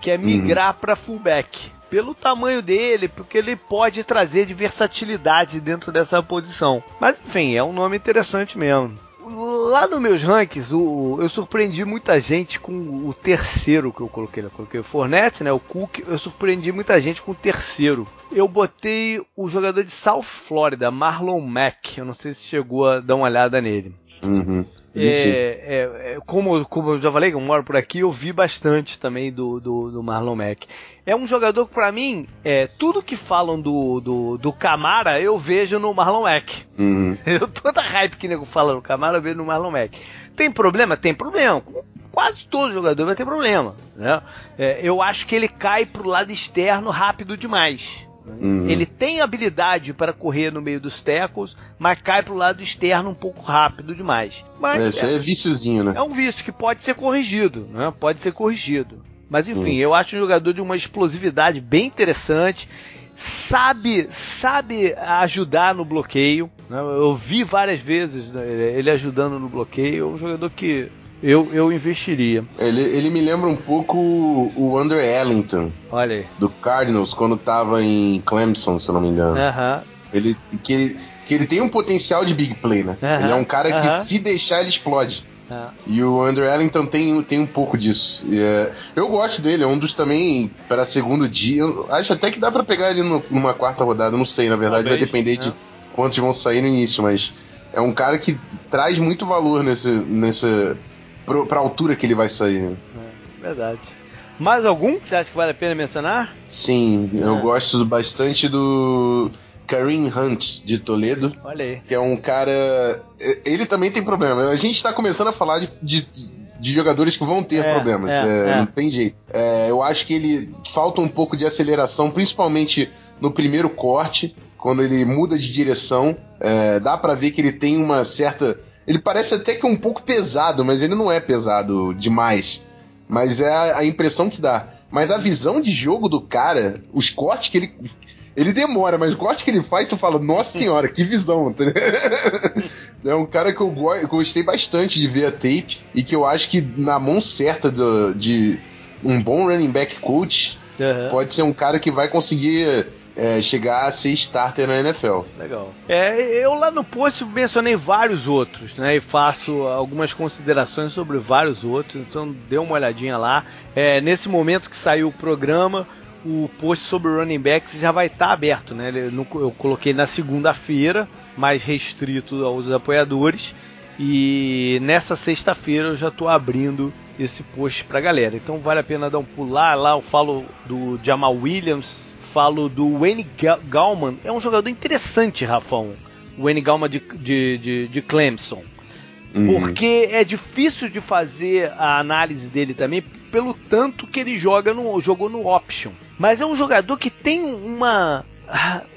que é migrar uhum. para fullback pelo tamanho dele, porque ele pode trazer de versatilidade dentro dessa posição. Mas enfim, é um nome interessante mesmo lá nos meus rankings, o, eu surpreendi muita gente com o terceiro que eu coloquei. Eu coloquei o Fornette, né? O Cook. Eu surpreendi muita gente com o terceiro. Eu botei o jogador de South Florida, Marlon Mack. Eu não sei se chegou a dar uma olhada nele. Uhum. É, é, é, como, como eu já falei, eu moro por aqui, eu vi bastante também do, do, do Marlon Mack. É um jogador que, pra mim, é, tudo que falam do, do, do Camara, eu vejo no Marlon Mack. Uhum. Eu, toda hype que nego fala no Camara, eu vejo no Marlon Mack. Tem problema? Tem problema. Quase todo jogador vai ter problema. Né? É, eu acho que ele cai pro lado externo rápido demais. Uhum. Ele tem habilidade para correr no meio dos tecos, mas cai para o lado externo um pouco rápido demais. Mas Esse é, é viciozinho, né? É um vício que pode ser corrigido, né? Pode ser corrigido. Mas enfim, uhum. eu acho um jogador de uma explosividade bem interessante. Sabe, sabe ajudar no bloqueio. Né? Eu vi várias vezes né, ele ajudando no bloqueio. É um jogador que eu, eu investiria. Ele, ele me lembra um pouco o Andrew Ellington. Olha aí. Do Cardinals, quando tava em Clemson, se eu não me engano. Aham. Uh -huh. Ele, que, ele, que ele tem um potencial de big play, né? Uh -huh. Ele é um cara uh -huh. que se deixar, ele explode. É. E o Andrew Ellington tem, tem um pouco disso. É, eu gosto dele, é um dos também para segundo dia. Acho até que dá para pegar ele no, numa quarta rodada, não sei, na verdade, Talvez, vai depender de é. quantos vão sair no início, mas é um cara que traz muito valor nesse, nesse, pro, pra altura que ele vai sair. É, verdade. Mais algum que você acha que vale a pena mencionar? Sim, é. eu gosto bastante do Kareem Hunt, de Toledo. Olha aí. Que é um cara. Ele também tem problema. A gente tá começando a falar de, de, de jogadores que vão ter É, problemas. é, É, é. Não tem jeito. É, eu acho que ele falta um pouco de aceleração, principalmente no primeiro corte, quando ele muda de direção. É, dá pra ver que ele tem uma certa. Ele parece até que é um pouco pesado, mas ele não é pesado demais. Mas é a, impressão que dá. Mas a visão de jogo do cara, os cortes que ele. Ele demora, mas o corte que ele faz, tu fala, nossa senhora, que visão. É um cara que eu gostei bastante de ver a tape e que eu acho que na mão certa do- de um bom running back coach Aham. pode ser um cara que vai conseguir é, chegar a ser starter na NFL. Legal. É, eu lá no post mencionei vários outros, né? E faço algumas considerações sobre vários outros, então dê uma olhadinha lá. É, nesse momento que saiu o programa, o post sobre running backs já vai estar aberto, né? Eu coloquei na segunda-feira, mais restrito aos apoiadores. E nessa sexta-feira eu já estou abrindo esse post pra galera. Então vale a pena dar um pulo lá. Eu falo do Jamal Williams, falo do Wayne Ga- Gallman. É um jogador interessante, Rafão. O Wayne Gallman de, de, de, de Clemson. Uhum. Porque é difícil de fazer a análise dele também, pelo tanto que ele joga no, jogou no option. Mas é um jogador que tem uma.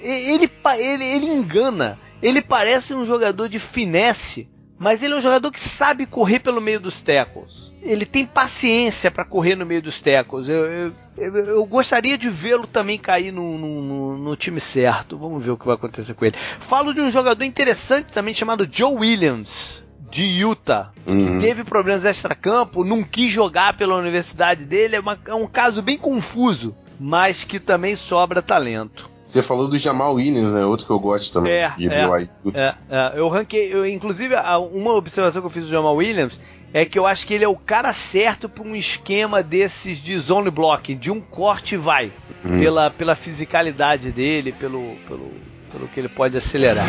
Ele, ele, ele engana. Ele parece um jogador de finesse, mas ele é um jogador que sabe correr pelo meio dos tackles. Ele tem paciência para correr no meio dos tackles. Eu, eu, eu- eu gostaria de vê-lo também cair no, no- no- time certo. Vamos ver o que vai acontecer com ele. Falo de um jogador interessante também chamado Joe Williams, de Utah. Uhum. Teve problemas extra-campo, não quis jogar pela universidade dele. É, uma- é um caso bem confuso, mas que também sobra talento. Você falou do Jamal Williams, né? Outro que eu gosto também. É, de é. É, é, eu ranquei, eu, inclusive, uma observação que eu fiz do Jamal Williams é que eu acho que ele é o cara certo para um esquema desses de zone blocking, de um corte e vai, Uhum. pela, pela fisicalidade dele, pelo, pelo, pelo que ele pode acelerar.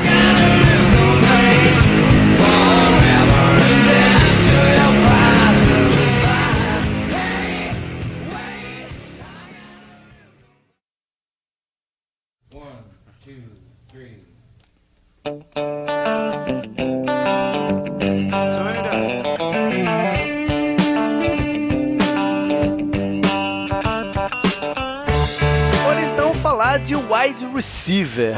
Wide receiver.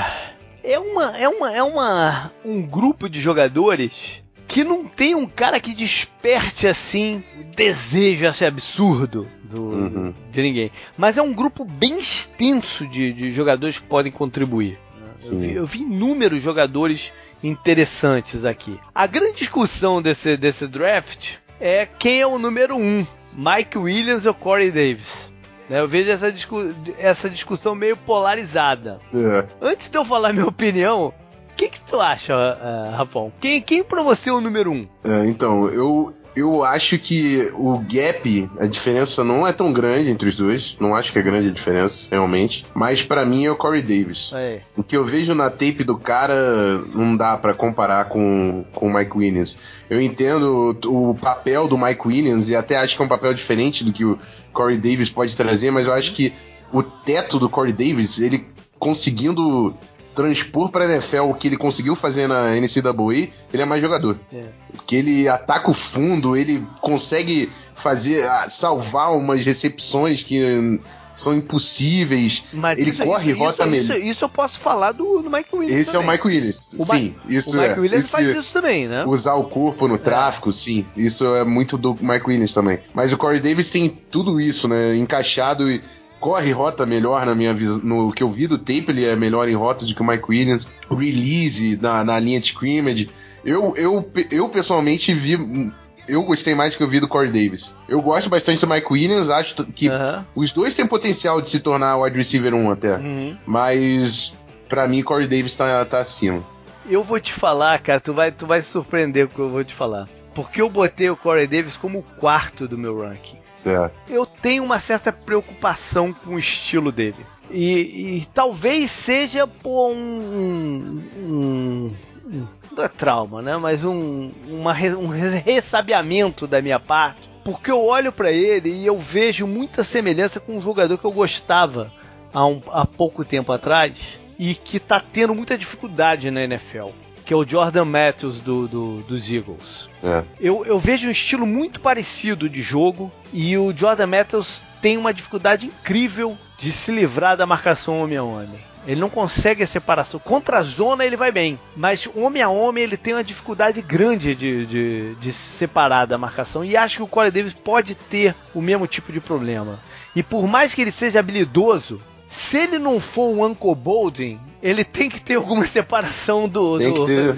É uma é uma é uma um grupo de jogadores que não tem um cara que desperte assim o desejo assim, absurdo do, Uhum. de ninguém. Mas é um grupo bem extenso de, de jogadores que podem contribuir. Eu Sim. vi, eu vi inúmeros jogadores interessantes aqui. A grande discussão desse, desse draft é quem é o número um, Mike Williams ou Corey Davis. Né, Eu vejo essa, discu- essa discussão meio polarizada. É. Antes de eu falar minha opinião, o que, que tu acha, uh, Rafão? Quem, quem pra você é o número um? É, então, eu, eu acho que o gap, a diferença não é tão grande entre os dois. Não acho que é grande a diferença, realmente. Mas pra mim é o Corey Davis. É. O que eu vejo na tape do cara não dá pra comparar com, com o Mike Williams. Eu entendo o, o papel do Mike Williams e até acho que é um papel diferente do que o Corey Davis pode trazer, mas eu acho que o teto do Corey Davis, ele conseguindo transpor pra NFL o que ele conseguiu fazer na NCAA, ele é mais jogador. É. Que ele ataca o fundo, ele consegue fazer, ah, salvar umas recepções que são impossíveis. Mas ele isso- corre isso, rota isso, melhor. isso, isso eu posso falar do, do Mike Williams. Esse é o também. Mike Williams. O sim, isso o Mike é. Williams Esse- faz isso também, né? Usar o corpo no tráfico, sim. Isso é muito do Mike Williams também. Mas o Corey Davis tem tudo isso, né? Encaixado e corre rota melhor na minha visão. No que eu vi do tape, ele é melhor em rota do que o Mike Williams. Release na, na linha de scrimmage. Eu, eu, eu pessoalmente vi. Eu gostei mais do que eu vi do Corey Davis. Eu gosto bastante do Mike Williams, acho que os dois têm potencial de se tornar wide receiver 1 até. Uhum. Mas, pra mim, Corey Davis tá, tá acima. Eu vou te falar, cara, tu vai, tu vai se surpreender com o que eu vou te falar. Porque eu botei o Corey Davis como o quarto do meu ranking. Certo. Eu tenho uma certa preocupação com o estilo dele. E, e talvez seja por um, um- um- Não é trauma, né? Mas um, uma, um ressabiamento da minha parte. Porque eu olho pra ele e eu vejo muita semelhança com um jogador que eu gostava há, há pouco tempo atrás. e que tá tendo muita dificuldade na NFL que é o Jordan Matthews do, do dos Eagles. É. Eu, eu vejo um estilo muito parecido de jogo e o Jordan Matthews tem uma dificuldade incrível de se livrar da marcação homem a homem. Ele não consegue a separação. Contra a zona ele vai bem, mas homem a homem ele tem uma dificuldade grande de, de, de se separar da marcação. E acho que o Corey Davis pode ter o mesmo tipo de problema. E por mais que ele seja habilidoso, se ele não for um Uncle Bolden, ele tem que ter alguma separação do, do, ter,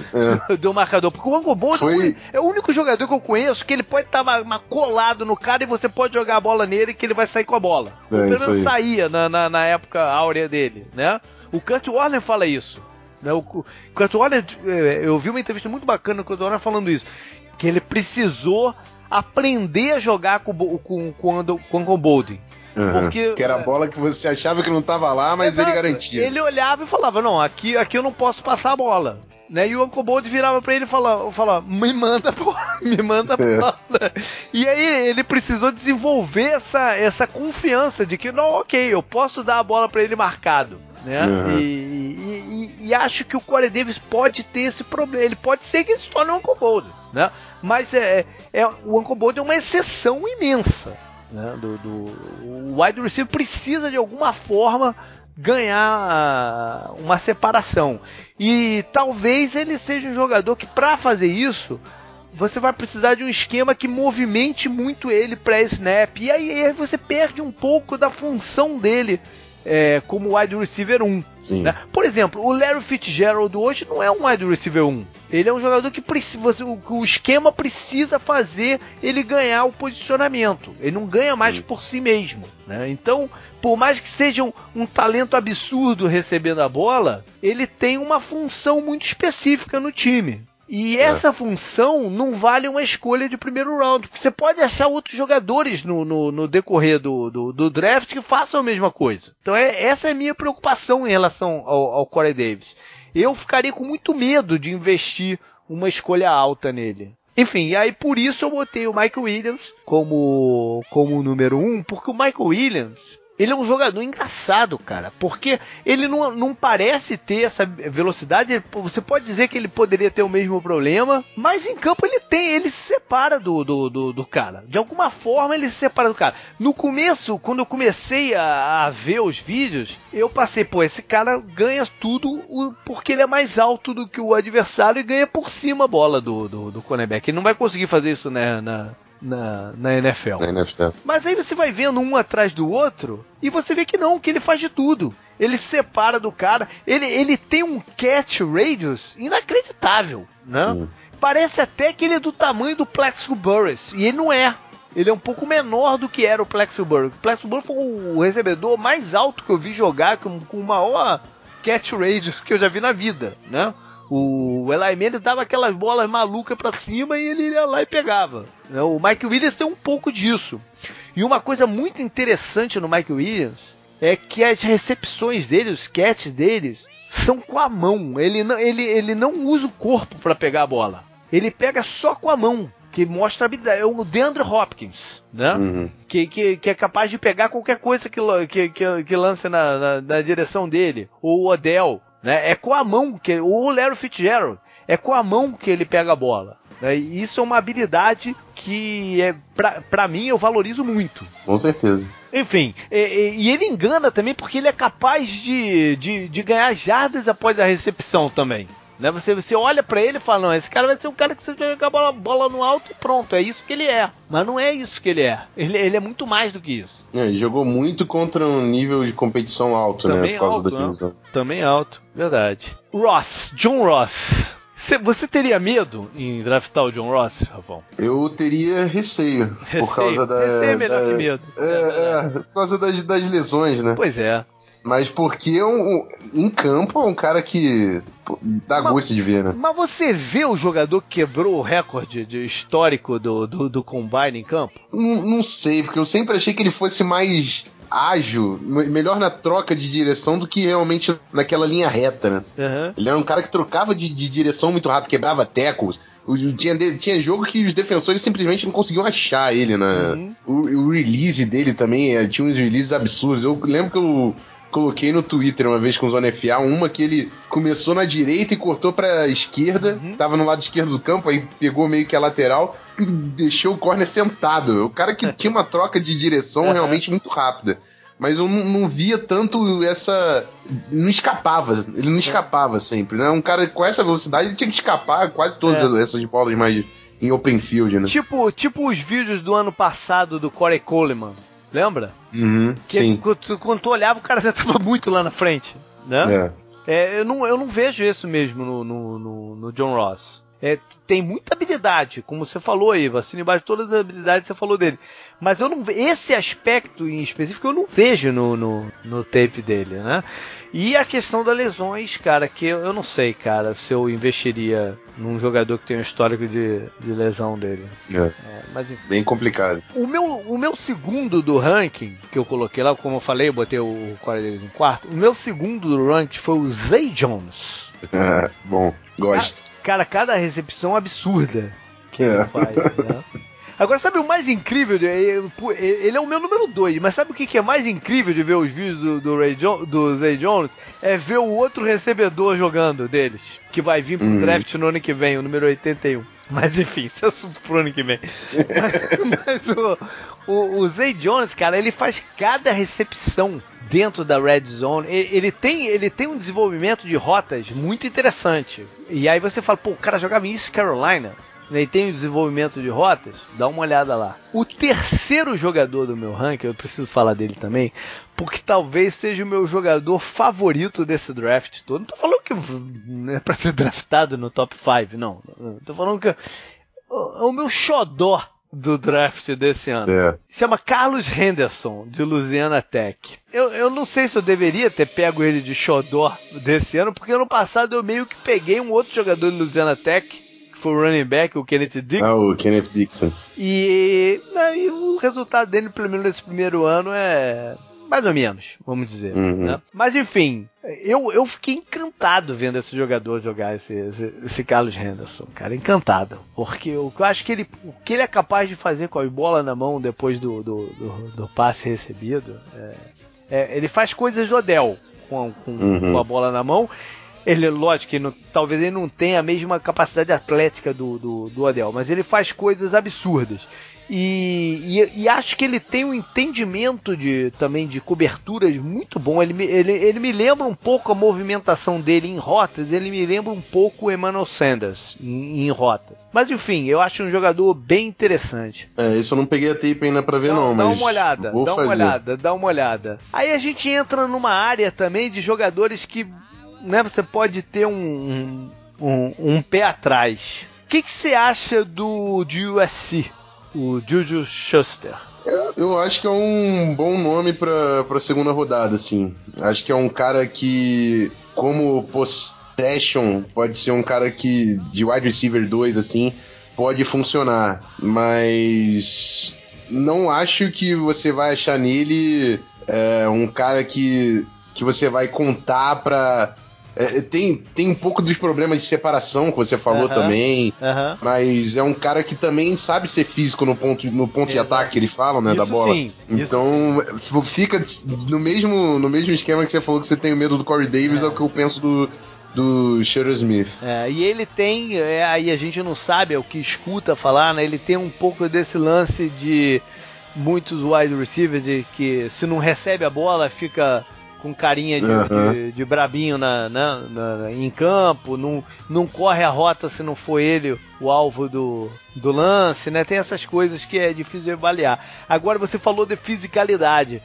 é. do, marcador. Porque o Uncle Bolden Foi... é o único jogador que eu conheço que ele pode estar tá colado no cara e você pode jogar a bola nele que ele vai sair com a bola. É, Pelo menos saía na, na, na, época áurea dele, né? O Kurt Warner fala isso. Né? O Kurt Warner, é, eu vi uma entrevista muito bacana com o Kurt Warner falando isso. Que ele precisou aprender a jogar com, com, com, com o Uncle Bolden. Uhum. Porque, que era a bola que você achava que não estava lá, mas exato. ele garantia. Ele olhava e falava: Não, aqui, aqui eu não posso passar a bola. Né? E o Uncle Bold virava para ele e falava, falava: Me manda me manda é. bola. E aí ele precisou desenvolver essa, essa confiança de que, não, ok, eu posso dar a bola para ele marcado. Né? Uhum. E, e, e, e, acho que o Corey Davis pode ter esse problema. Ele pode ser que ele se torne um Uncle Bold, né? Mas é, é, o Uncle Bold é uma exceção imensa. Né? Do, do, o wide receiver precisa de alguma forma ganhar uma separação. E talvez ele seja um jogador que, para fazer isso, você vai precisar de um esquema que movimente muito ele pré-snap. E aí, aí, você perde um pouco da função dele é, como wide receiver 1. Né? Por exemplo, o Larry Fitzgerald hoje não é um wide receiver 1. Ele é um jogador que precisa, o, esquema precisa fazer ele ganhar o posicionamento. Ele não ganha mais Sim. por si mesmo. Né? Então, por mais que seja um, um, talento absurdo recebendo a bola, ele tem uma função muito específica no time. E é. essa função não vale uma escolha de primeiro round. Porque você pode achar outros jogadores no, no, no decorrer do, do, do, draft que façam a mesma coisa. Então é, essa é a minha preocupação em relação ao, ao Corey Davis. Eu ficaria com muito medo de investir uma escolha alta nele. Enfim, e aí por isso eu botei o Michael Williams como, como número um, porque o Michael Williams ele é um jogador engraçado, cara, porque ele não, não parece ter essa velocidade. Você pode dizer que ele poderia ter o mesmo problema, mas em campo ele tem, ele se separa do, do, do, do cara. De alguma forma ele se separa do cara. No começo, quando eu comecei a, a ver os vídeos, eu passei, pô, esse cara ganha tudo porque ele é mais alto do que o adversário e ganha por cima a bola do, do, do cornerback. Ele não vai conseguir fazer isso né, na, na, na NFL. na, NFL. Mas aí você vai vendo um atrás do outro e você vê que não, que ele faz de tudo. Ele se separa do cara, ele, ele tem um catch radius inacreditável, né? Hum. Parece até que ele é do tamanho do Plexo Burris, e ele não é. Ele é um pouco menor do que era o Plexo Burris. O Plexo Burris foi o recebedor mais alto que eu vi jogar, com, com o maior catch radius que eu já vi na vida, né? O Eli Mendes dava aquelas bolas malucas para cima e ele ia lá e pegava. Né? O Mike Williams tem um pouco disso. E uma coisa muito interessante no Mike Williams é que as recepções dele, os catches deles, são com a mão. Ele não, ele, ele não usa o corpo para pegar a bola. Ele pega só com a mão que mostra habilidade. É o DeAndre Hopkins, né? Uhum. Que, que, que, é capaz de pegar qualquer coisa que, que, que, que lance na, na, na, direção dele. Ou o Odell, né? É com a mão que o Larry Fitzgerald é com a mão que ele pega a bola. Né? E isso é uma habilidade que é para mim eu valorizo muito. Com certeza. Enfim, e, e, ele engana também porque ele é capaz de, de, de ganhar jardas após a recepção também. Né? Você, você olha para ele e fala, não, esse cara vai ser um cara que você joga a bola, bola no alto e pronto, é isso que ele é. Mas não é isso que ele é. Ele, ele é muito mais do que isso. É, ele jogou muito contra um nível de competição alto, né, Também né? Por causa alto, da divisão. Também alto, verdade. Ross, John Ross. Você teria medo em draftar o John Ross, Rafão? Eu teria receio, receio. Por causa da. Receio é melhor da, que medo. É, é, é, por causa das, das lesões, né? Pois é. Mas porque um, em campo é um cara que dá mas, gosto de ver, né? Mas você vê o jogador que quebrou o recorde de histórico do, do, do Combine em campo? Não, não sei, porque eu sempre achei que ele fosse mais ágil, melhor na troca de direção do que realmente naquela linha reta, né? Uhum. Ele era um cara que trocava de, de direção muito rápido, quebrava tecos. Tinha, tinha jogo que os defensores simplesmente não conseguiam achar ele, né? Uhum. O, o, release dele também, eh, tinha uns releases absurdos. Eu lembro que eu coloquei no Twitter uma vez com o Zona FA, uma que ele começou na direita e cortou pra esquerda, uhum. tava no lado esquerdo do campo, aí pegou meio que a lateral e deixou o corner sentado. O cara que tinha uma troca de direção realmente muito rápida mas eu não, não, via tanto essa. Não escapava, ele não escapava sempre, né? Um cara com essa velocidade ele tinha que escapar quase todas é. essas bolas mais em open field, né? Tipo, tipo os vídeos do ano passado do Corey Coleman, lembra? Uhum, que sim. Quando, quando tu olhava, o cara já tava muito lá na frente, né? É. é eu, não, eu não vejo isso mesmo no, no, no, no John Ross. É, tem muita habilidade, como você falou aí, vacina embaixo de todas as habilidades você falou dele. Mas eu não esse aspecto em específico eu não vejo no, no, no tape dele, né? E a questão das lesões, cara, que eu, não sei, cara, se eu investiria num jogador que tem um histórico de, de lesão dele. É. é mas, Bem complicado. O meu, o meu segundo do ranking, que eu coloquei lá, como eu falei, eu botei o Corey Davis em quarto. O meu segundo do ranking foi o Zay Jones. bom, gosto. Cara, cada recepção absurda que é. ele faz, né? Agora, sabe o mais incrível? De, ele é o meu número 2, mas sabe o que é mais incrível de ver os vídeos do, do, Ray jo do Zay Jones? É ver o outro recebedor jogando deles, que vai vir pro uhum. draft no ano que vem, o número 81. Mas enfim, isso é assunto pro ano que vem. mas, mas o, o, o Zay Jones, cara, ele faz cada recepção dentro da red zone. Ele, ele, tem, ele tem um desenvolvimento de rotas muito interessante. E aí você fala, pô, o cara jogava em East Carolina e tem o desenvolvimento de rotas, dá uma olhada lá. O terceiro jogador do meu ranking, eu preciso falar dele também, porque talvez seja o meu jogador favorito desse draft todo. Não tô falando que é pra ser draftado no top 5, não. Tô falando que é o meu xodó do draft desse ano. É. Chama Carlos Henderson, de Louisiana Tech. Eu, eu não sei se eu deveria ter pego ele de xodó desse ano, porque ano passado eu meio que peguei um outro jogador de Louisiana Tech, foi o running back, o Kenneth Dixon. Ah, o Kenneth Dixon. E, não, e o resultado dele, pelo menos nesse primeiro ano, é mais ou menos, vamos dizer. Uhum. Né? Mas enfim, eu, eu fiquei encantado vendo esse jogador jogar esse, esse, esse, Carlos Henderson, cara, encantado. Porque eu, eu acho que ele, o que ele é capaz de fazer com a bola na mão depois do, do, do, do passe recebido, é, é, ele faz coisas do Odell com, com, uhum. com a bola na mão ele, lógico que não, talvez ele não tenha a mesma capacidade atlética do, do, do Adel, mas ele faz coisas absurdas. E, e, e, acho que ele tem um entendimento de, também de coberturas muito bom. Ele, ele, ele me lembra um pouco a movimentação dele em rotas, ele me lembra um pouco o Emmanuel Sanders em, em rotas. Mas enfim, eu acho um jogador bem interessante. É, isso eu não peguei a tape ainda pra ver, dá, não, dá mas. Dá uma olhada, dá fazer. uma olhada, dá uma olhada. Aí a gente entra numa área também de jogadores que né, você pode ter um, um, um pé atrás. O que, você acha do de USC, o Juju Schuster? Eu, eu acho que é um bom nome para a segunda rodada, assim. Acho que é um cara que, como possession, pode ser um cara que, de wide receiver 2, assim, pode funcionar. Mas não acho que você vai achar nele é, um cara que, que você vai contar para é, tem, tem um pouco dos problemas de separação que você falou uh -huh, também, uh -huh. mas é um cara que também sabe ser físico no ponto, no ponto de ataque que eles falam, né, isso da bola. Sim, então sim. fica no mesmo, no mesmo esquema que você falou que você tem medo do Corey Davis, é, é o que eu penso do, do Sherry Smith. É, e ele tem, é, aí a gente não sabe, é o que escuta falar, né? Ele tem um pouco desse lance de muitos wide receivers de que se não recebe a bola fica com carinha de, uhum. de, de, brabinho na, na, na, em campo, não, não corre a rota se não for ele o alvo do, do lance, né? Tem essas coisas que é difícil de avaliar. Agora você falou de fisicalidade.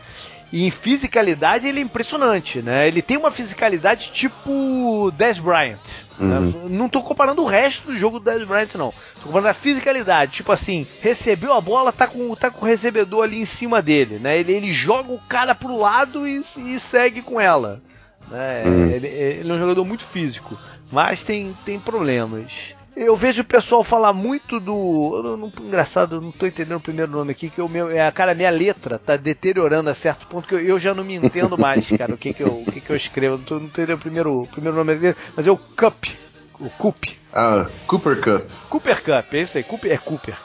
E em fisicalidade ele é impressionante, né? Ele tem uma fisicalidade tipo Dez Bryant. Né? Uhum. Não tô comparando o resto do jogo do Dez Bryant, não. Tô comparando a fisicalidade. Tipo assim, recebeu a bola, tá com, tá com o recebedor ali em cima dele, né? Ele, ele joga o cara pro lado e, e segue com ela. Né? Uhum. Ele, ele, é um jogador muito físico, mas tem, tem problemas. Eu vejo o pessoal falar muito do. Eu não, engraçado, eu não tô entendendo o primeiro nome aqui, que o meu. É, cara, minha letra tá deteriorando a certo ponto que eu, eu já não me entendo mais, cara, o que que eu, o que que eu escrevo. Não, tô, não entendendo o primeiro, o primeiro nome dele, mas é o Cup. O Cup. Ah, Cooper Cup. Cooper Cup, é isso aí. Cooper, é Cooper.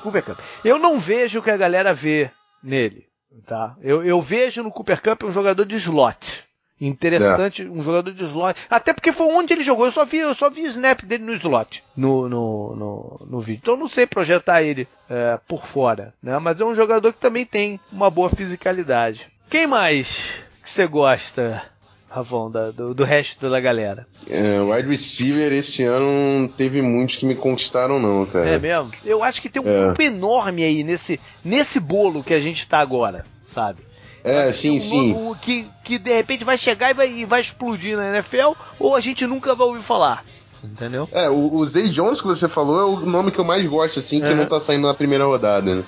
Cooper Cup. Eu não vejo o que a galera vê nele. Tá? Eu, eu vejo no Cooper Cup um jogador de slot. Interessante, é. um jogador de slot. Até porque foi onde ele jogou. Eu só vi, eu só vi snap dele no slot no, no, no, no vídeo. Então eu não sei projetar ele é, por fora. Né? Mas é um jogador que também tem uma boa fisicalidade. Quem mais que você gosta? Ravon, da, do, do, resto da galera. É, wide receiver esse ano teve muitos que me conquistaram, não, cara. É mesmo? Eu acho que tem um é. grupo enorme aí nesse, nesse bolo que a gente tá agora, sabe? É, sim, um, sim. Um, que, que de repente vai chegar e vai, e vai explodir na NFL, ou a gente nunca vai ouvir falar. Entendeu? É, o, o Zay Jones que você falou é o nome que eu mais gosto, assim, que não tá saindo na primeira rodada, né?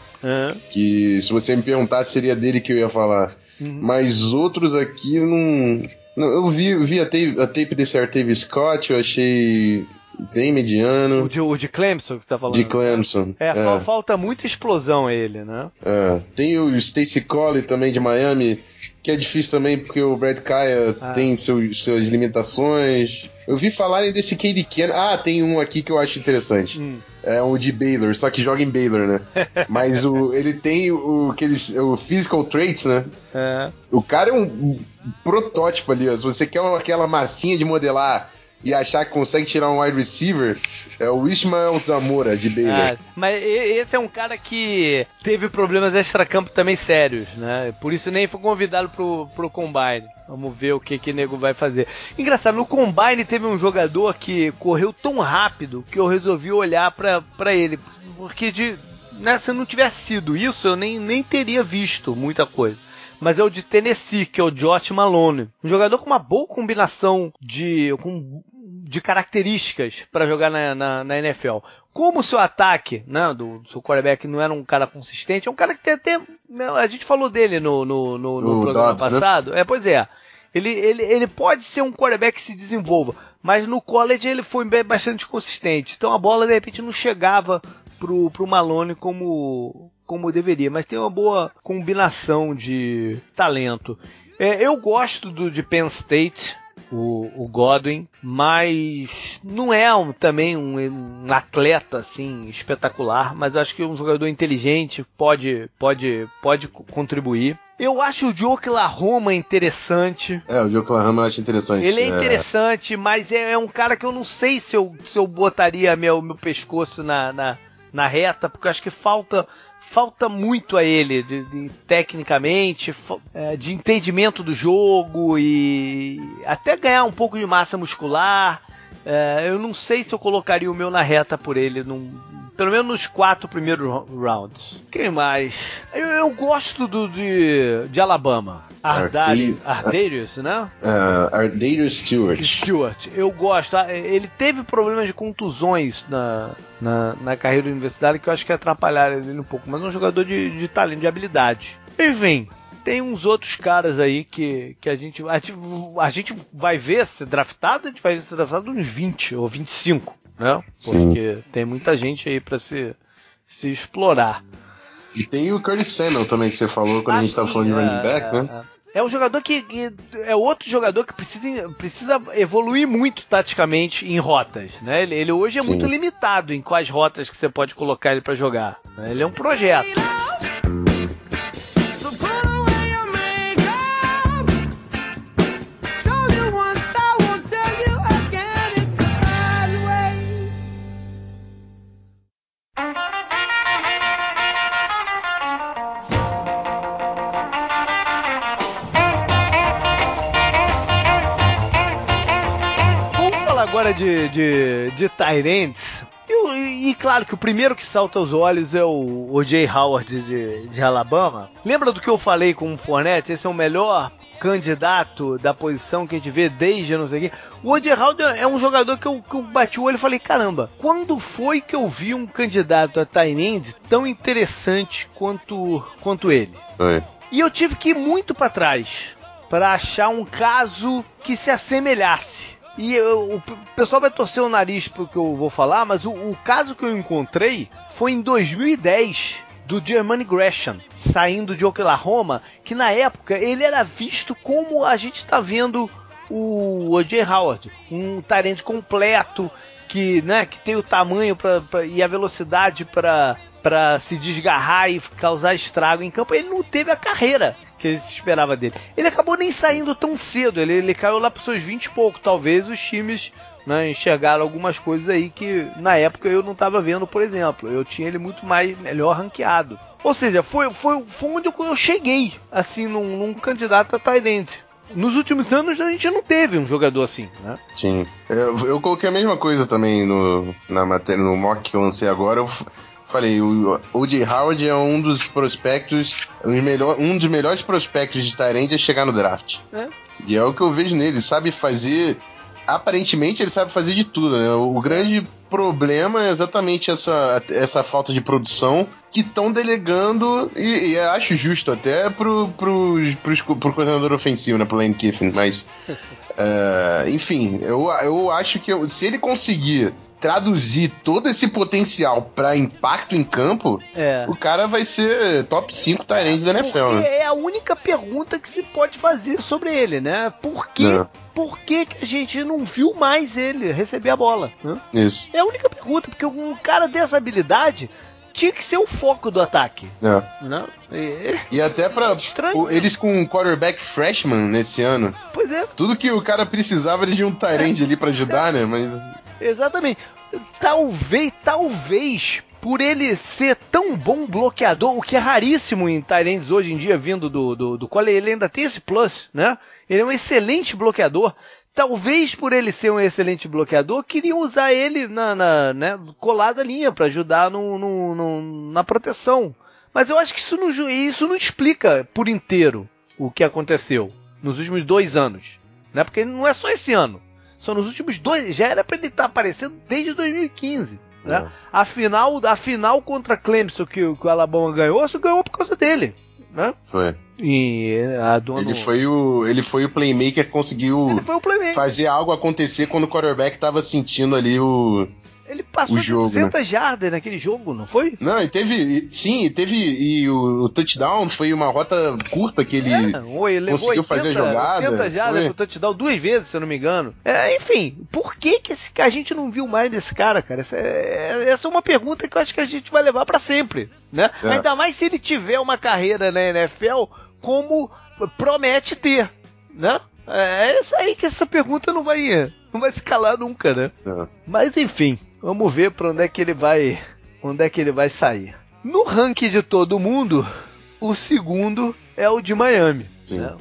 Que se você me perguntasse, seria dele que eu ia falar. Uhum. Mas outros aqui eu não. não eu vi, vi a, tape, a tape desse Artavis Scott, eu achei bem mediano. O de, o de Clemson que você tá falando. De Clemson. É, é. falta muita explosão ele, né? É. Tem o Stacy Collie também de Miami, que é difícil também porque o Brad Kaya ah. tem seu, suas limitações. Eu vi falarem desse Cade Ken. Ah, tem um aqui que eu acho interessante. Hum. É o de Baylor, só que joga em Baylor, né? Mas o, ele tem o, aqueles, o physical traits, né? É. O cara é um, um protótipo ali, ó. Se você quer uma, aquela massinha de modelar e achar que consegue tirar um wide receiver é o Ismael Zamora de Baylor. Ah, mas esse é um cara que teve problemas extra-campo também sérios, né? Por isso nem foi convidado pro, pro Combine. Vamos ver o que que nego vai fazer. Engraçado, no Combine teve um jogador que correu tão rápido que eu resolvi olhar para ele. Porque de, né, se não tivesse sido isso, eu nem, nem teria visto muita coisa mas é o de Tennessee, que é o Josh Malone. Um jogador com uma boa combinação de, com, de características para jogar na, na, na, NFL. Como o seu ataque, né, do, do, seu quarterback não era um cara consistente, é um cara que tem até. Né, a gente falou dele no, no, no, no programa Dobbs, né? passado. Né? É, pois é. Ele, ele, ele pode ser um quarterback que se desenvolva, mas no college ele foi bastante consistente. Então a bola de repente não chegava pro, pro Malone como, como deveria, mas tem uma boa combinação de talento. É, eu gosto do de Penn State, o, o Godwin, mas não é um, também um, um, atleta assim espetacular, mas acho que um jogador inteligente pode pode pode contribuir. Eu acho o de Oklahoma interessante. É, o de Oklahoma eu acho interessante. Ele é, é. interessante, mas é, é, um cara que eu não sei se eu, se eu botaria meu, meu pescoço na, na, na reta, porque eu acho que falta falta muito a ele, de, de, tecnicamente, é, de entendimento do jogo e até ganhar um pouco de massa muscular. É, eu não sei se eu colocaria o meu na reta por ele num, pelo menos nos quatro primeiros rounds. Quem mais? Eu, eu gosto do de, de Alabama. Ardarius, né? Uh, Ardarius Stewart. Stewart. Eu gosto. Ah, ele teve problemas de contusões na, na, na carreira universitária que eu acho que atrapalharam ele um pouco. Mas é um jogador de, de talento, de habilidade. Enfim, tem uns outros caras aí que, que a, gente, a gente a gente vai ver ser draftado, a gente vai ver ser draftado uns 20 ou 25 né? Porque Sim. tem muita gente aí para se, se explorar. E tem o Curtis Samuel também que você falou quando ah, a gente estava falando de running back, é, né? É. é um jogador que, que, é outro jogador que precisa, precisa evoluir muito taticamente em rotas, né? Ele, ele hoje é Sim. muito limitado em quais rotas que você pode colocar ele para jogar. Né? Ele é um projeto. De, de, de Tyrants. E, e, claro que o primeiro que salta aos olhos é o, o Jay Howard de, de Alabama. Lembra do que eu falei com o Fournette? Esse é o melhor candidato da posição que a gente vê desde não sei o quê. O. Howard é um jogador que eu, que eu bati o olho e falei, caramba, quando foi que eu vi um candidato a Tyrant tão interessante quanto, quanto ele? É. E eu tive que ir muito para trás para achar um caso que se assemelhasse. E eu, o pessoal vai torcer o nariz pro que eu vou falar, mas o, o caso que eu encontrei foi em 2010 do Germany Gresham, saindo de Oklahoma, que na época ele era visto como a gente está vendo o O.J. Howard, um Tyrande completo, que, né, que tem o tamanho pra, pra e a velocidade para se desgarrar e causar estrago em campo. Ele não teve a carreira que se esperava dele. Ele acabou nem saindo tão cedo, ele, ele caiu lá para seus 20 e pouco. Talvez os times né, enxergaram algumas coisas aí que na época eu não estava vendo, por exemplo. Eu tinha ele muito mais melhor ranqueado. Ou seja, foi, foi, foi onde eu cheguei, assim, num, num candidato a Tyrande nos últimos anos a gente não teve um jogador assim, né? Sim. Eu, eu coloquei a mesma coisa também no, na matéria, no mock que eu lancei agora. Eu falei, o O.J. Howard é um dos prospectos, um, melhor, um dos melhores prospectos de Tyrande a chegar no draft. É. E é o que eu vejo nele, ele sabe fazer aparentemente ele sabe fazer de tudo, né? O grande problema é exatamente essa, essa falta de produção que estão delegando, e, e, acho justo até pro, pro, pro, pro coordenador ofensivo, né? Pro Lane Kiffin, mas. uh, enfim, eu, eu acho que eu, se ele conseguir traduzir todo esse potencial para impacto em campo, é. o cara vai ser top 5 Tyrande da NFL. Né? É a única pergunta que se pode fazer sobre ele, né? Por que, é. Por que, que a gente não viu mais ele receber a bola? Né? Isso. É a única pergunta, porque um cara dessa habilidade tinha que ser o foco do ataque. É. Não? E, e até pra o, eles com um quarterback freshman nesse ano. Pois é. Tudo que o cara precisava, eles tinham um Tyrande é. ali para ajudar, né? Mas Exatamente. Talvez, talvez, por ele ser tão bom bloqueador, o que é raríssimo em Tyrants hoje em dia, vindo do, do, do Cole, ele ainda tem esse plus, né? Ele é um excelente bloqueador. Talvez por ele ser um excelente bloqueador, queriam usar ele na, na né, colada linha para ajudar no, no, no, na proteção. Mas eu acho que isso não, isso não explica por inteiro o que aconteceu nos últimos dois anos. Né? Porque não é só esse ano. São nos últimos dois. Já era para ele estar tá aparecendo desde 2015. Né? É. A, final, a final contra Clemson que, que o Alabama ganhou, isso ganhou por causa dele. Né? Foi. E a dona... ele, foi o, ele foi o playmaker que conseguiu playmaker. fazer algo acontecer quando o quarterback estava sentindo ali o, ele passou o jogo, de 200 né? jardas naquele jogo, não foi? Não, e teve. Sim, teve. E o, o touchdown foi uma rota curta que ele, é, ele conseguiu 80, fazer a jogada. 80 jardas pro touchdown duas vezes, se eu não me engano. É, enfim, por que, que esse, a gente não viu mais desse cara, cara? Essa é, essa é uma pergunta que eu acho que a gente vai levar para sempre, né? É. Ainda mais se ele tiver uma carreira na NFL como promete ter, né? É, é isso aí que essa pergunta não vai, não vai se calar nunca, né? É. Mas enfim, Vamos ver para onde é que ele vai, onde é que ele vai sair. No ranking de todo mundo, o segundo é o de Miami, Sim. né?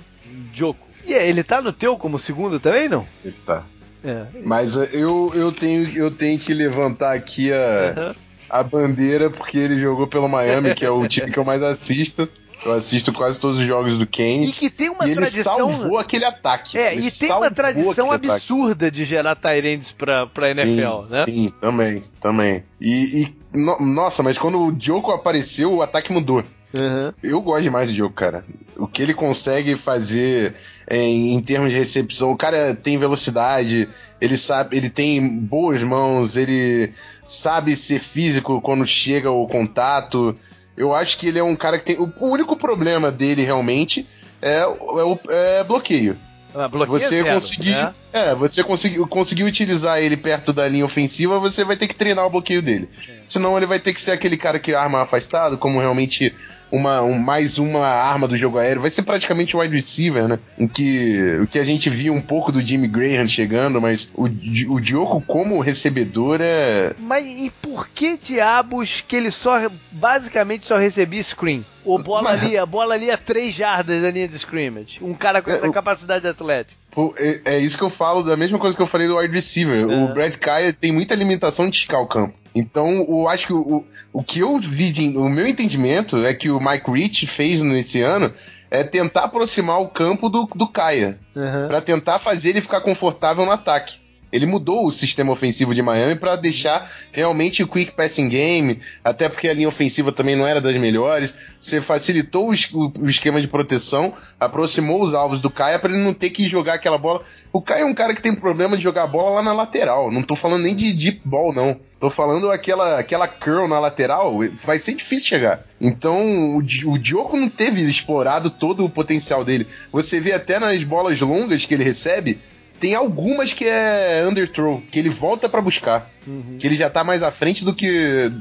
Joko. E ele tá no teu como segundo também, não? Ele tá. É. Mas eh, eu, eu, tenho, eu tenho que levantar aqui a, uhum. a bandeira porque ele jogou pelo Miami, que é o time que eu mais assisto. Eu assisto quase todos os jogos do Keynes. E que tem uma e tradição. Ele salvou aquele ataque. É, ele e tem uma tradição absurda ataque. de gerar Tyrands pra, pra NFL, sim, né? Sim, também, também. E, e no, nossa, mas quando o Joko apareceu, o ataque mudou. Uhum. Eu gosto demais do Joko, cara. O que ele consegue fazer em, em, termos de recepção, o cara tem velocidade, ele sabe, ele tem boas mãos, ele sabe ser físico quando chega o contato. Eu acho que ele é um cara que tem. O único problema dele realmente é, é o é bloqueio. Ah, você zero, conseguir, né? é, você conseguir, conseguir utilizar ele perto da linha ofensiva, você vai ter que treinar o bloqueio dele. É. Senão ele vai ter que ser aquele cara que arma afastado, como realmente uma, um, mais uma arma do jogo aéreo. Vai ser praticamente o wide receiver, né? Em que, o que a gente viu um pouco do Jimmy Graham chegando, mas o, o Diogo como recebedor é. Mas e por que diabos que ele só basicamente só recebia screen? Ou bola ali, a bola ali a três jardas da linha de scrimmage. Um cara com essa é, capacidade atlética. É, é, isso que eu falo, da mesma coisa que eu falei do wide receiver. O é. Brad Kaya tem muita limitação de esticar o campo. Então, eu acho que o, o que eu vi, de, o meu entendimento é que o Mike Rich fez nesse ano é tentar aproximar o campo do, do Kaya. Uhum. para tentar fazer ele ficar confortável no ataque. Ele mudou o sistema ofensivo de Miami para deixar realmente o quick passing game, até porque a linha ofensiva também não era das melhores. Você facilitou o, esquema de proteção, aproximou os alvos do Caia para ele não ter que jogar aquela bola. O Caia é um cara que tem problema de jogar a bola lá na lateral. Não tô falando nem de deep ball, não. Tô falando aquela, aquela curl na lateral, vai ser difícil chegar. Então, o, o Diogo não teve explorado todo o potencial dele. Você vê até nas bolas longas que ele recebe, Tem algumas que é underthrow, que ele volta para buscar. Uhum. Que ele já tá mais à frente do que.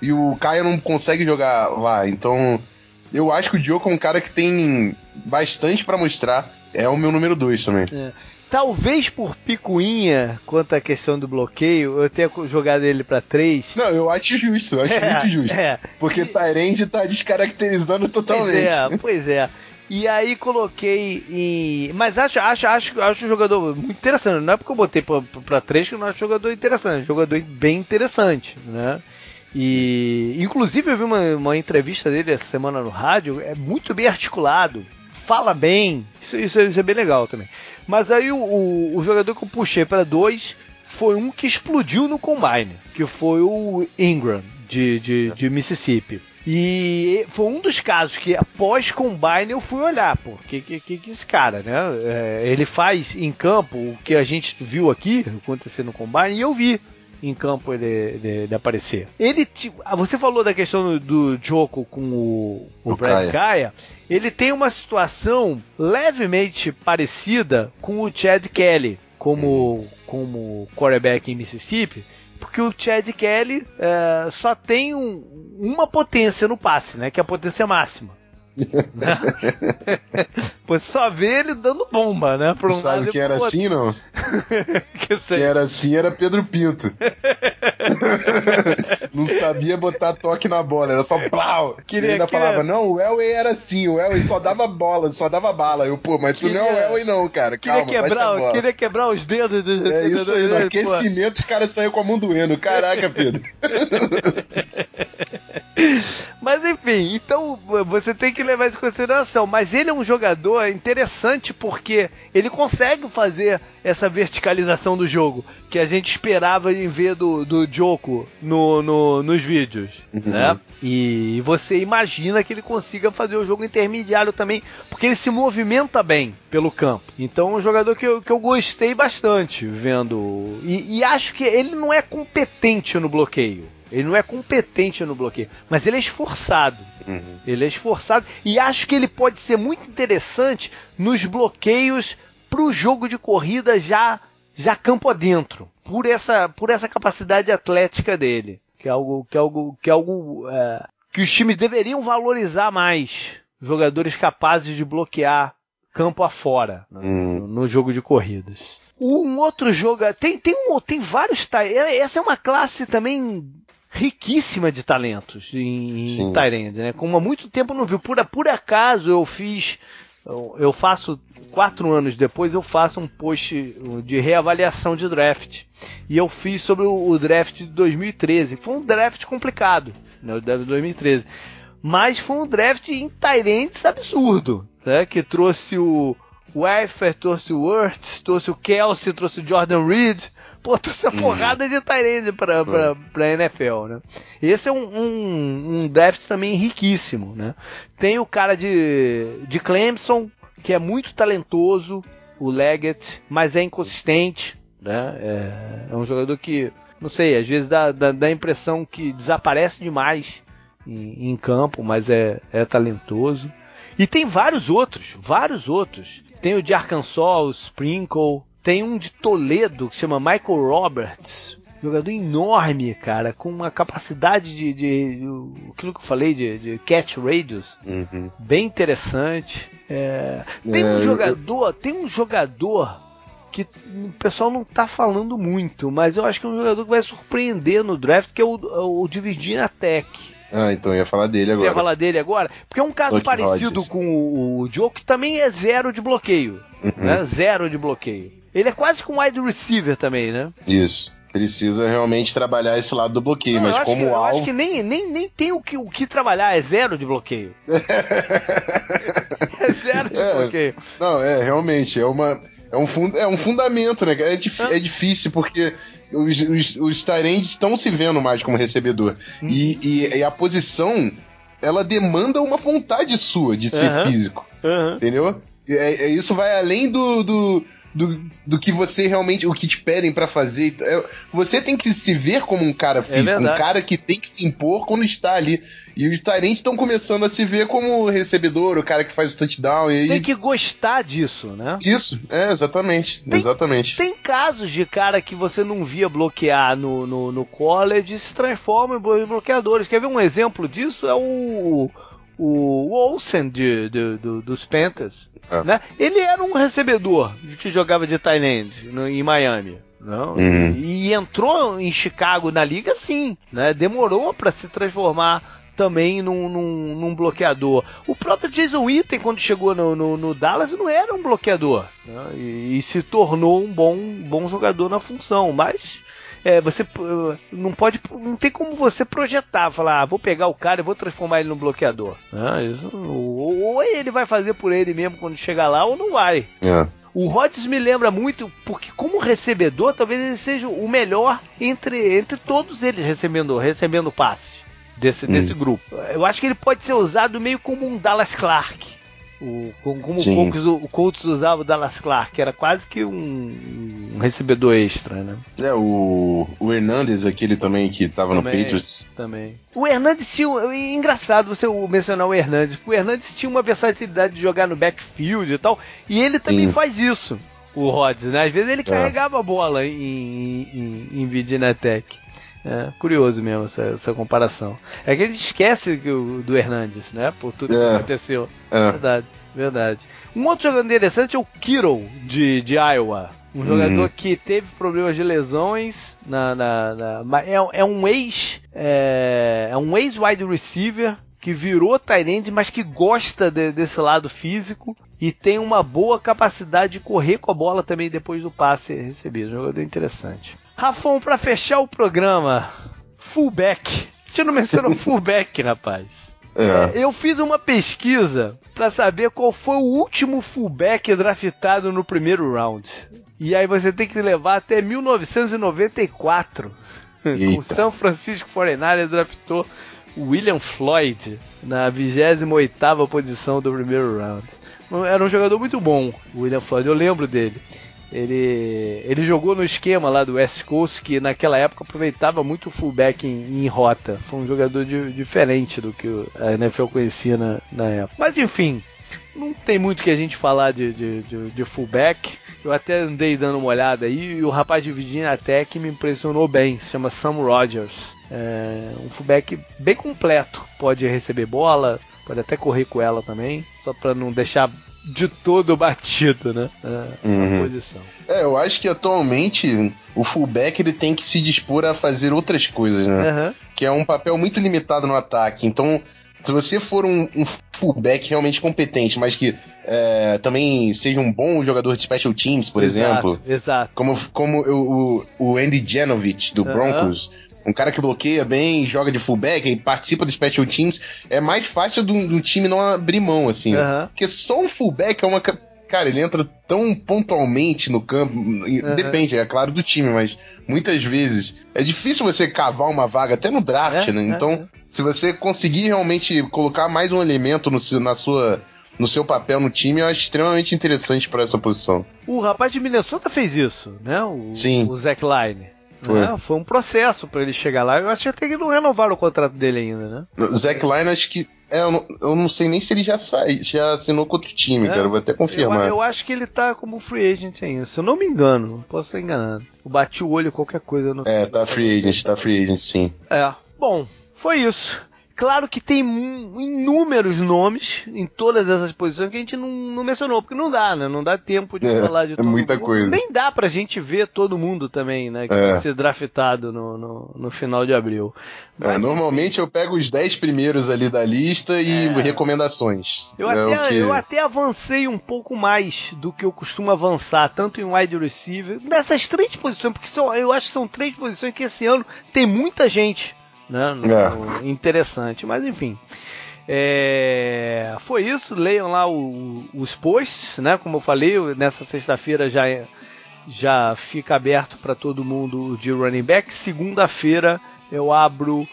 E o Caio não consegue jogar lá. Então, eu acho que o Diogo é um cara que tem bastante para mostrar. É o meu número 2 também. É. Talvez por picuinha quanto à questão do bloqueio, eu tenha jogado ele para 3. Não, eu acho justo, eu acho é, muito justo. É. Porque Tyrande tá descaracterizando totalmente. Pois é, pois é. E aí coloquei em. Mas acho, acho, acho, acho um jogador muito interessante. Não é porque eu botei pra, pra 3 que eu não acho jogador interessante. É um jogador bem interessante, né? E inclusive eu vi uma, uma entrevista dele essa semana no rádio, é muito bem articulado, fala bem, isso, isso, isso é bem legal também. Mas aí o, o, o jogador que eu puxei para dois foi um que explodiu no Combine, que foi o Ingram, de, de, de Mississippi. E foi um dos casos que após Combine eu fui olhar, pô, que, que, que esse cara, né? É, ele faz em campo o que a gente viu aqui acontecer no Combine e eu vi em campo ele, ele, ele aparecer. Ele, ah, você falou da questão do, do Joko com o, o, o Brad Kaya. Ele tem uma situação levemente parecida com o Chad Kelly como, como quarterback em Mississippi porque o Chad Kelly é, só tem um, uma potência no passe, né? Que é a potência máxima. né? Pois só vê ele dando bomba, né? Um Sabe que era assim, não? que, que era assim era Pedro Pinto. não sabia botar toque na bola, era só plau. Queria, ele ainda queria... falava, não, o Elway era assim, o Elway só dava bola, só dava bala. Eu, pô, mas queria... tu não é o Elway não, cara, calma, queria quebrar, Queria quebrar os dedos. Do... É isso aí, no aquecimento os caras saíram com a mão doendo. Caraca, Pedro. mas enfim, então você tem que levar isso em consideração. Mas ele é um jogador interessante porque ele consegue fazer essa verticalização do jogo que a gente esperava em ver do, do Joko no, no, nos vídeos, uhum. né? E você imagina que ele consiga fazer o jogo intermediário também, porque ele se movimenta bem pelo campo. Então é um jogador que eu, que eu gostei bastante vendo. E, e acho que ele não é competente no bloqueio. Ele não é competente no bloqueio, mas ele é esforçado. Uhum. Ele é esforçado e acho que ele pode ser muito interessante nos bloqueios para o jogo de corrida já já campo adentro, por essa por essa capacidade atlética dele, que é algo que é algo que é algo é, que os times deveriam valorizar mais, jogadores capazes de bloquear campo afora né, uhum. no, no jogo de corridas. Um outro jogo tem tem um, tem vários essa é uma classe também riquíssima de talentos em, em Tyrande, né? Como há muito tempo não viu. Por, por acaso eu fiz. Eu, eu faço quatro anos depois eu faço um post de reavaliação de draft e eu fiz sobre o, o draft de 2013 foi um draft complicado né, o draft de 2013 mas foi um draft em Tyrants absurdo né, que trouxe o Werfer, trouxe o Wirtz, trouxe o Kelsey, trouxe o Jordan Reed pô, trouxe a uhum. forrada de Tyrande pra, pra, pra NFL, né? Esse é um, um, um draft também riquíssimo, né? Tem o cara de, de Clemson, que é muito talentoso, o Leggett, mas é inconsistente, né? É, é um jogador que, não sei, às vezes dá, dá, dá a impressão que desaparece demais em, em campo, mas é, é talentoso. E tem vários outros, vários outros. Tem o de Arkansas, o Sprinkle, tem um de Toledo que chama Michael Roberts, jogador enorme, cara, com uma capacidade de, de, de aquilo que eu falei de, de catch radius, uhum. bem interessante. É, tem um é, jogador, tem um jogador que o pessoal não tá falando muito, mas eu acho que é um jogador que vai surpreender no draft, que é o, o de Virginia Tech. Ah, então eu ia falar dele agora. Você ia falar dele agora? Porque é um caso parecido com o, o Joe, que também é zero de bloqueio. Uhum. Né? Zero de bloqueio. Ele é quase com wide receiver também, né? Isso. Precisa realmente trabalhar esse lado do bloqueio, não, mas como que, alvo... Eu acho que nem, nem, nem tem o que, o que trabalhar, é zero de bloqueio. é zero de é, bloqueio. Não, é, realmente, é uma... É um, fund, é um fundamento, né? É, dif, é. difícil porque os, os, os estão se vendo mais como recebedor. Hum. E, e, e, a posição, ela demanda uma vontade sua de ser uh -huh. físico. Uh -huh. Entendeu? É, é, isso vai além do, do do, do que você realmente, o que te pedem para fazer. É, você tem que se ver como um cara físico, é um cara que tem que se impor quando está ali. E os Tyrants estão começando a se ver como recebedor, o cara que faz o touchdown. E. Tem que gostar disso, né? Isso, é, exatamente. Tem, exatamente. Tem casos de cara que você não via bloquear no, no, no college e se transforma em bloqueadores. Quer ver um exemplo disso? É o o Olsen de, de, de, dos Panthers. É. Né? Ele era um recebedor que jogava de Thailand em Miami. Não? Uhum. E, e, entrou em Chicago na liga sim, né? Demorou para se transformar também num, num, num, bloqueador. O próprio Jason Witten, quando chegou no, no, no Dallas, não era um bloqueador. Né? E, e, se tornou um bom, bom jogador na função. Mas é, você não pode, não tem como você projetar, falar, ah, vou pegar o cara e vou transformar ele num bloqueador. Ah, isso, ou, ou, ele vai fazer por ele mesmo quando chegar lá, ou não vai. É. O Rodgers me lembra muito, porque como recebedor, talvez ele seja o melhor entre, entre todos eles recebendo, recebendo passes desse, hum. desse grupo. Eu acho que ele pode ser usado meio como um Dallas Clark. O, como o Colts, o Colts, usava o Dallas Clark, era quase que um, um recebedor extra, né? É, o, o Hernandes, aquele também que tava também, no Patriots. Também. O Hernandes tinha. Engraçado você mencionar o Hernandes, porque o Hernandes tinha uma versatilidade de jogar no backfield e tal, e ele também Sim. faz isso, o Rodgers, né? Às vezes ele é. carregava a bola em, em, em Virginia Tech. É, curioso mesmo essa, essa, comparação. É que a gente esquece do, do Hernandes, né? Por tudo é. que aconteceu. É. Verdade, verdade. Um outro jogador interessante é o Kiro, de, de Iowa. Um uhum. jogador que teve problemas de lesões na, na, na é, é, um ex é, é um ex wide receiver que virou tight mas que gosta de, desse lado físico e tem uma boa capacidade de correr com a bola também depois do passe recebido. Um jogador interessante. Rafão, para fechar o programa, fullback. A gente não mencionou fullback, rapaz. É. é. Eu fiz uma pesquisa para saber qual foi o último fullback draftado no primeiro round. E aí você tem que levar até 1994. Eita. O São Francisco 49 draftou William Floyd na 28ª posição do primeiro round. Era um jogador muito bom, o William Floyd, eu lembro dele. Ele, ele jogou no esquema lá do West Coast, que naquela época aproveitava muito o fullback em, em rota. Foi um jogador de, diferente do que a NFL conhecia na, na época. Mas enfim, não tem muito que a gente falar de, de, de, de, fullback. Eu até andei dando uma olhada aí e o rapaz de Virginia Tech me impressionou bem. Se chama Sam Rogers. É um fullback bem completo. Pode receber bola, pode até correr com ela também, só para não deixar de todo batido, né? É, uhum. posição. É, eu acho que atualmente o fullback ele tem que se dispor a fazer outras coisas, né? Uhum. Que é um papel muito limitado no ataque. Então, se você for um, um fullback realmente competente, mas que é, também seja um bom jogador de special teams, por exato, exemplo. Exato. Como, como o, o Andy Janovich, do Broncos, um cara que bloqueia bem, joga de fullback e participa dos special teams, é mais fácil do, do time não abrir mão, assim. Uhum. Porque só um fullback é uma. Cara, ele entra tão pontualmente no campo. Uhum. Depende, é claro, do time, mas muitas vezes é difícil você cavar uma vaga, até no draft, é, né? Então, é. se você conseguir realmente colocar mais um elemento no, na sua no seu papel no time, eu acho extremamente interessante para essa posição. O rapaz de Minnesota fez isso, né? O, Sim. O Zach Line. Foi. Né? Foi um processo para ele chegar lá. Eu acho até que não renovaram o contrato dele ainda, né? Zack Line, acho que. É, eu, não, eu não sei nem se ele já sai, já assinou com outro time, é, cara. Vou até confirmar. Eu, eu, acho que ele tá como free agent ainda. Se eu não me engano, posso estar enganado. Eu bati o olho qualquer coisa. no. é, tá free agent, tá free agent, sim. É. Bom, foi isso. Claro que tem inúmeros nomes em todas essas posições que a gente não, não mencionou, porque não dá, né? Não dá tempo de é, falar de é todo muita mundo. coisa. Nem dá pra gente ver todo mundo também, né? Que é. vai ser draftado no, no, no final de abril. É, Mas, é, normalmente eu pego os 10 primeiros ali da lista e é. recomendações. Eu, é até, que... eu até avancei um pouco mais do que eu costumo avançar, tanto em wide receiver, nessas três posições, porque são, eu acho que são três posições que esse ano tem muita gente né? No, é. interessante, mas enfim. É, foi isso, leiam lá o, os posts, né? Como eu falei, nessa sexta-feira já, já fica aberto para todo mundo de running back. Segunda-feira eu abro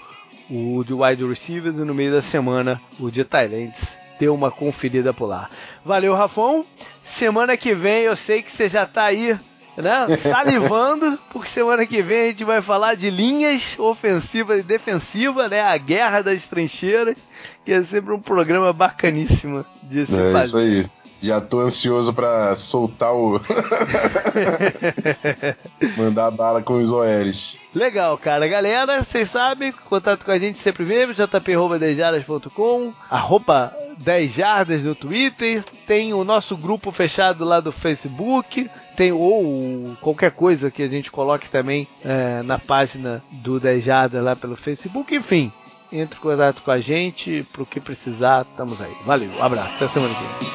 o de wide receivers e no meio da semana o de Thailands dê uma conferida por lá. Valeu, Rafão. Semana que vem eu sei que você já tá aí né? Salivando, porque semana que vem a gente vai falar de linhas ofensiva e defensiva, né? A guerra das trincheiras, que é sempre um programa bacaníssimo de se é fazer. isso aí. Já tô ansioso pra soltar o. Mandar bala com os OLs. Legal, cara. Galera, vocês sabem, contato com a gente sempre mesmo, jp.dejaras.com, arroba 10 jardas no Twitter, tem o nosso grupo fechado lá do Facebook, tem ou qualquer coisa que a gente coloque também é, na página do 10 jardas lá pelo Facebook, enfim. Entre em contato com a gente, pro que precisar, estamos aí. Valeu, um abraço, até semana que vem.